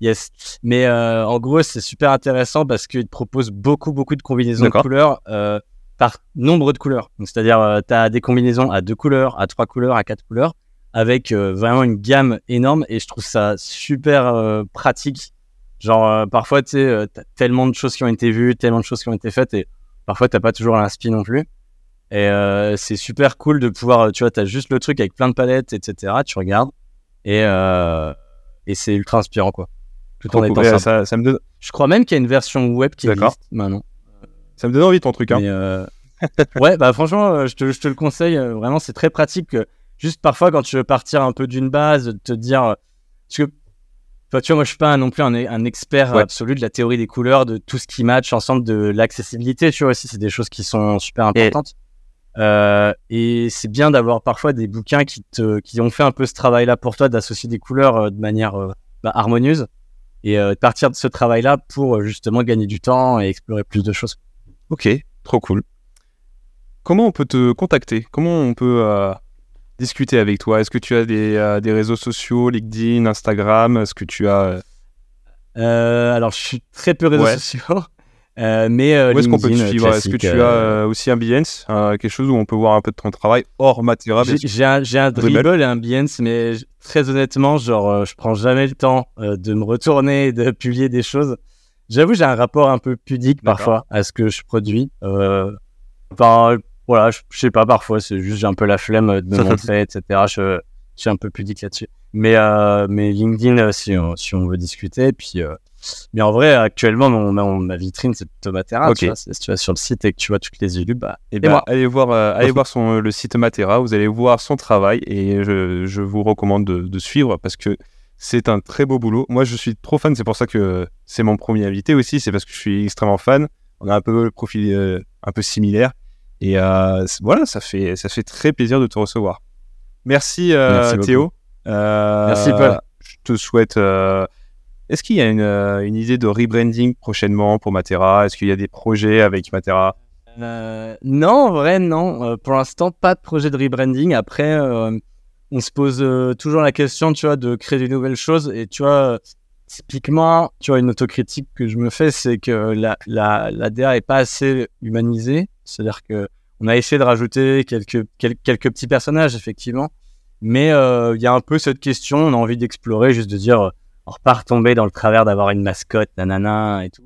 Yes. Mais euh, en gros, c'est super intéressant parce qu'il te propose beaucoup, beaucoup de combinaisons de couleurs euh, par nombre de couleurs. C'est-à-dire, tu as des combinaisons à deux couleurs, à trois couleurs, à quatre couleurs, avec euh, vraiment une gamme énorme. Et je trouve ça super euh, pratique. Genre, euh, parfois, tu sais, euh, tellement de choses qui ont été vues, tellement de choses qui ont été faites, et parfois, t'as pas toujours l'inspi non plus. Et euh, c'est super cool de pouvoir, tu vois, t'as juste le truc avec plein de palettes, etc. Tu regardes, et, euh, et c'est ultra inspirant, quoi. Tout en Trop étant cool. Ça, ça me donne, Je crois même qu'il y a une version web qui existe maintenant. ça me donne envie ton truc. Hein. Mais, euh, ouais, bah franchement, euh, je te, je te le conseille. euh, Vraiment, c'est très pratique. Juste parfois, quand tu veux partir un peu d'une base, de te dire. Parce que, enfin, tu vois, moi, je suis pas non plus un, un expert Ouais. absolu de la théorie des couleurs, de tout ce qui match ensemble, de l'accessibilité. Tu vois aussi, c'est des choses qui sont super importantes. Euh, et c'est bien d'avoir parfois des bouquins qui, te, qui ont fait un peu ce travail-là pour toi, d'associer des couleurs euh, de manière euh, bah, harmonieuse et euh, partir de ce travail-là pour euh, justement gagner du temps et explorer plus de choses. Ok, trop cool. Comment on peut te contacter? Comment on peut euh, discuter avec toi? Est-ce que tu as des, euh, des réseaux sociaux, LinkedIn, Instagram? Est-ce que tu as alors, je suis très peu réseaux Ouais. sociaux, euh, mais euh, Où est-ce qu'on peut te suivre? Est-ce que tu as euh, euh, aussi un Behance, quelque chose où on peut voir un peu de ton travail hors Matera J'ai un, Dribble? et un Behance, mais très honnêtement, genre, je prends jamais le temps de me retourner et de publier des choses. J'avoue, j'ai un rapport un peu pudique parfois à ce que je produis. Euh, voilà, je, je sais pas, parfois, c'est juste j'ai un peu la flemme de me montrer, etc. Je, je suis un peu pudique là-dessus. Mais, euh, mais LinkedIn, si on, si on veut discuter, puis. euh, mais en vrai, actuellement, mon, ma vitrine, c'est. Tu vois, C'est- si tu vas sur le site et que tu vois toutes les élus, bah, Eh et ben, moi. allez voir, euh, allez voir son, le site Matera, vous allez voir son travail et je, je vous recommande de, de suivre parce que c'est un très beau boulot. Moi, je suis trop fan, c'est pour ça que c'est mon premier invité aussi, c'est parce que je suis extrêmement fan. On a un peu le profil euh, un peu similaire et euh, voilà, ça fait, ça fait très plaisir de te recevoir. Merci. Théo. Merci, Paul. Je te souhaite. Est-ce qu'il y a une, euh, une idée de rebranding prochainement pour Matera? Est-ce qu'il y a des projets avec Matera? Euh, non, en vrai, non. Euh, pour l'instant, pas de projet de rebranding. Après, on se pose toujours la question, tu vois, de créer de nouvelles choses. Et tu vois, typiquement, tu vois, une autocritique que je me fais, c'est que la, la, la DA est pas assez humanisée. C'est-à-dire que on a essayé de rajouter quelques, quelques, petits personnages, effectivement. Mais il y a un peu cette question, on a envie d'explorer, juste de dire, euh, on repart tomber dans le travers d'avoir une mascotte, nanana, et tout.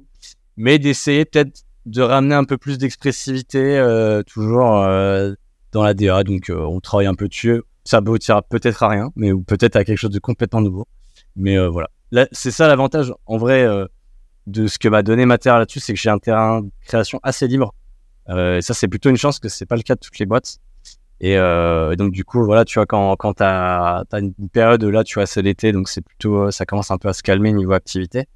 Mais d'essayer peut-être de ramener un peu plus d'expressivité, euh, toujours euh, dans la DA. Donc, euh, on travaille un peu dessus. Ça aboutira peut-être à rien, mais peut-être à quelque chose de complètement nouveau. Mais voilà. Là, c'est ça l'avantage, en vrai, de ce que m'a donné Matera là-dessus, c'est que j'ai un terrain de création assez libre. Et ça, c'est plutôt une chance que c'est pas le cas de toutes les boîtes. Et, euh, et donc, du coup, voilà, tu vois, quand, quand t'as as une période là, tu vois, c'est l'été, donc c'est plutôt, ça commence un peu à se calmer niveau activité.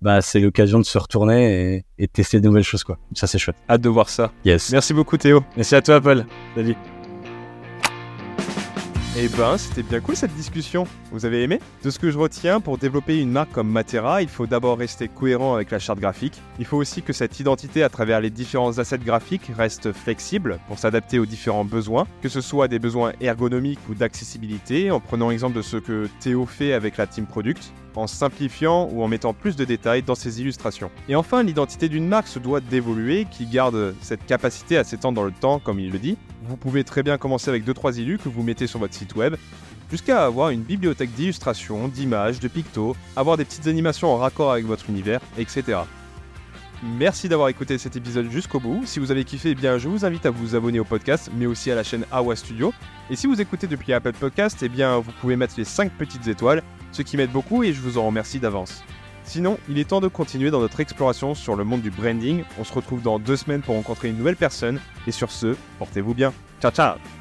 Bah, c'est l'occasion de se retourner et, et tester de nouvelles choses, quoi. Ça, c'est chouette. Hâte de voir ça. Yes. Merci beaucoup Théo. Merci à toi, Paul. Salut. Eh ben, c'était bien cool cette discussion. Vous avez aimé? De ce que je retiens, pour développer une marque comme Matera, il faut d'abord rester cohérent avec la charte graphique. Il faut aussi que cette identité à travers les différents assets graphiques reste flexible pour s'adapter aux différents besoins, que ce soit des besoins ergonomiques ou d'accessibilité, en prenant exemple de ce que Théo fait avec la Team Product, en simplifiant ou en mettant plus de détails dans ses illustrations. Et enfin, l'identité d'une marque se doit d'évoluer, qui garde cette capacité à s'étendre dans le temps, comme il le dit. Vous pouvez très bien commencer avec 2-3 illus que vous mettez sur votre site web, jusqu'à avoir une bibliothèque d'illustrations, d'images, de pictos, avoir des petites animations en raccord avec votre univers, etc. Merci d'avoir écouté cet épisode jusqu'au bout. Si vous avez kiffé, eh bien, je vous invite à vous abonner au podcast, mais aussi à la chaîne Awa Studio. Et si vous écoutez depuis Apple Podcast, eh bien, vous pouvez mettre les 5 petites étoiles, ce qui m'aide beaucoup et je vous en remercie d'avance. Sinon, il est temps de continuer dans notre exploration sur le monde du branding. On se retrouve dans deux semaines pour rencontrer une nouvelle personne. Et sur ce, portez-vous bien. Ciao ciao